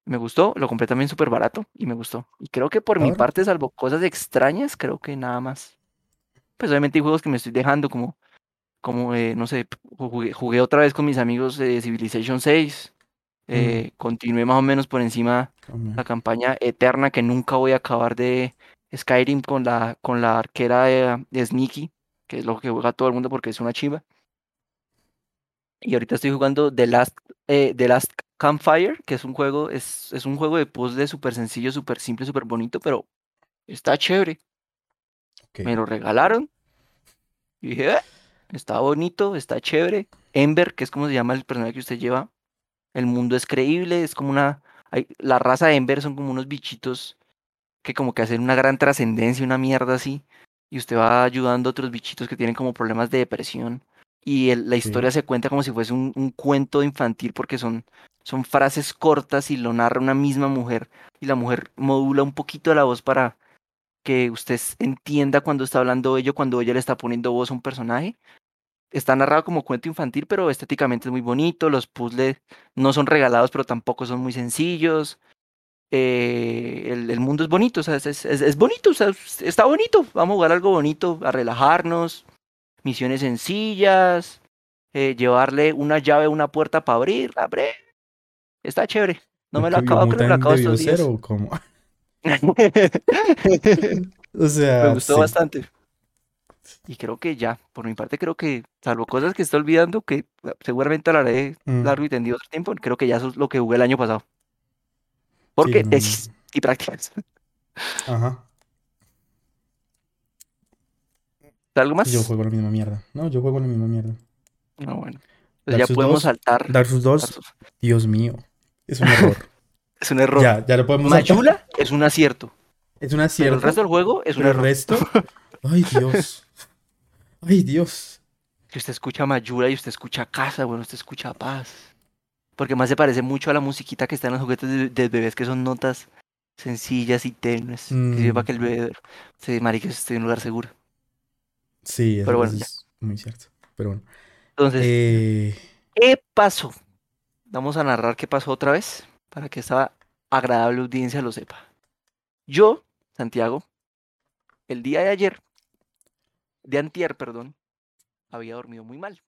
Me gustó, lo compré también súper barato y me gustó. Y creo que por mi parte, salvo cosas extrañas, creo que nada más. Pues obviamente hay juegos que me estoy dejando, como, como eh, no sé, jugué, jugué otra vez con mis amigos de Civilization 6. eh, Continué más o menos por encima Hombre. la campaña eterna que nunca voy a acabar de Skyrim con la, con la arquera de, de Sneaky, que es lo que juega todo el mundo porque es una chiva. Y ahorita estoy jugando The Last, eh, The Last Campfire, que es un juego, es, es un juego de puzzle súper sencillo, súper simple, súper bonito, pero está chévere. Ok. Me lo regalaron. Y dije, "Eh, está bonito, está chévere. Ember, que es como se llama el personaje que usted lleva. El mundo es creíble, es como una hay, la raza de Ember son como unos bichitos que como que hacen una gran trascendencia, una mierda así. Y usted va ayudando a otros bichitos que tienen como problemas de depresión. Y el- la Sí. historia se cuenta como si fuese un, un cuento infantil porque son, son frases cortas y lo narra una misma mujer. Y la mujer modula un poquito la voz para que usted entienda cuando está hablando ello, cuando ella le está poniendo voz a un personaje. Está narrado como cuento infantil, pero estéticamente es muy bonito. Los puzzles no son regalados, pero tampoco son muy sencillos. Eh, el, el mundo es bonito, o sea, es, es- es- es bonito, o sea, es- está bonito. Vamos a jugar algo bonito, a relajarnos. Misiones sencillas. eh, llevarle una llave a una puerta para abrir, abre. Está chévere. No me lo ¿Que acabo, pero me lo acabo estos días. o cómo? O sea, Me gustó sí. bastante. Y creo que ya, por mi parte, creo que, salvo cosas que estoy olvidando, que eh, seguramente hablaré Mm. largo y tendido otro tiempo, creo que ya eso es lo que jugué el año pasado. Porque no, tesis y prácticas. Ajá. ¿Algo más? Yo juego la misma mierda. No, yo juego la misma mierda. No, bueno. Dark ya podemos 2, saltar. Dark Souls 2, Dark Souls. Dios mío. Es un error. Es un error. ya, ya lo podemos saltar. Mayula es un acierto. Es un Pero acierto. el resto del juego es un el error. resto. Ay, Dios. Ay, Dios. Que usted escucha Mayula y usted escucha casa, bueno, usted escucha paz. Porque más se parece mucho a la musiquita que está en los juguetes de, de bebés, que son notas sencillas y tenues. Que Mm. para que el bebé se marique esté en un lugar seguro. Sí, Pero bueno, ya. es muy cierto. Pero bueno. Entonces, Eh, ¿qué pasó? Vamos a narrar qué pasó otra vez para que esta agradable audiencia lo sepa. Yo, Santiago, el día de ayer, de antier, perdón, había dormido muy mal.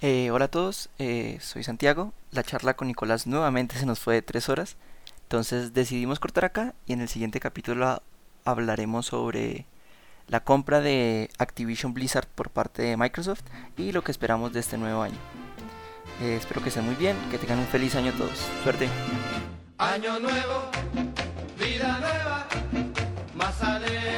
Eh, hola a todos, eh, soy Santiago. La charla con Nicolás nuevamente se nos fue de tres horas. Entonces decidimos cortar acá y en el siguiente capítulo hablaremos sobre la compra de Activision Blizzard por parte de Microsoft y lo que esperamos de este nuevo año. Eh, espero que estén muy bien, que tengan un feliz año todos. Suerte. Año nuevo, vida nueva, más alegre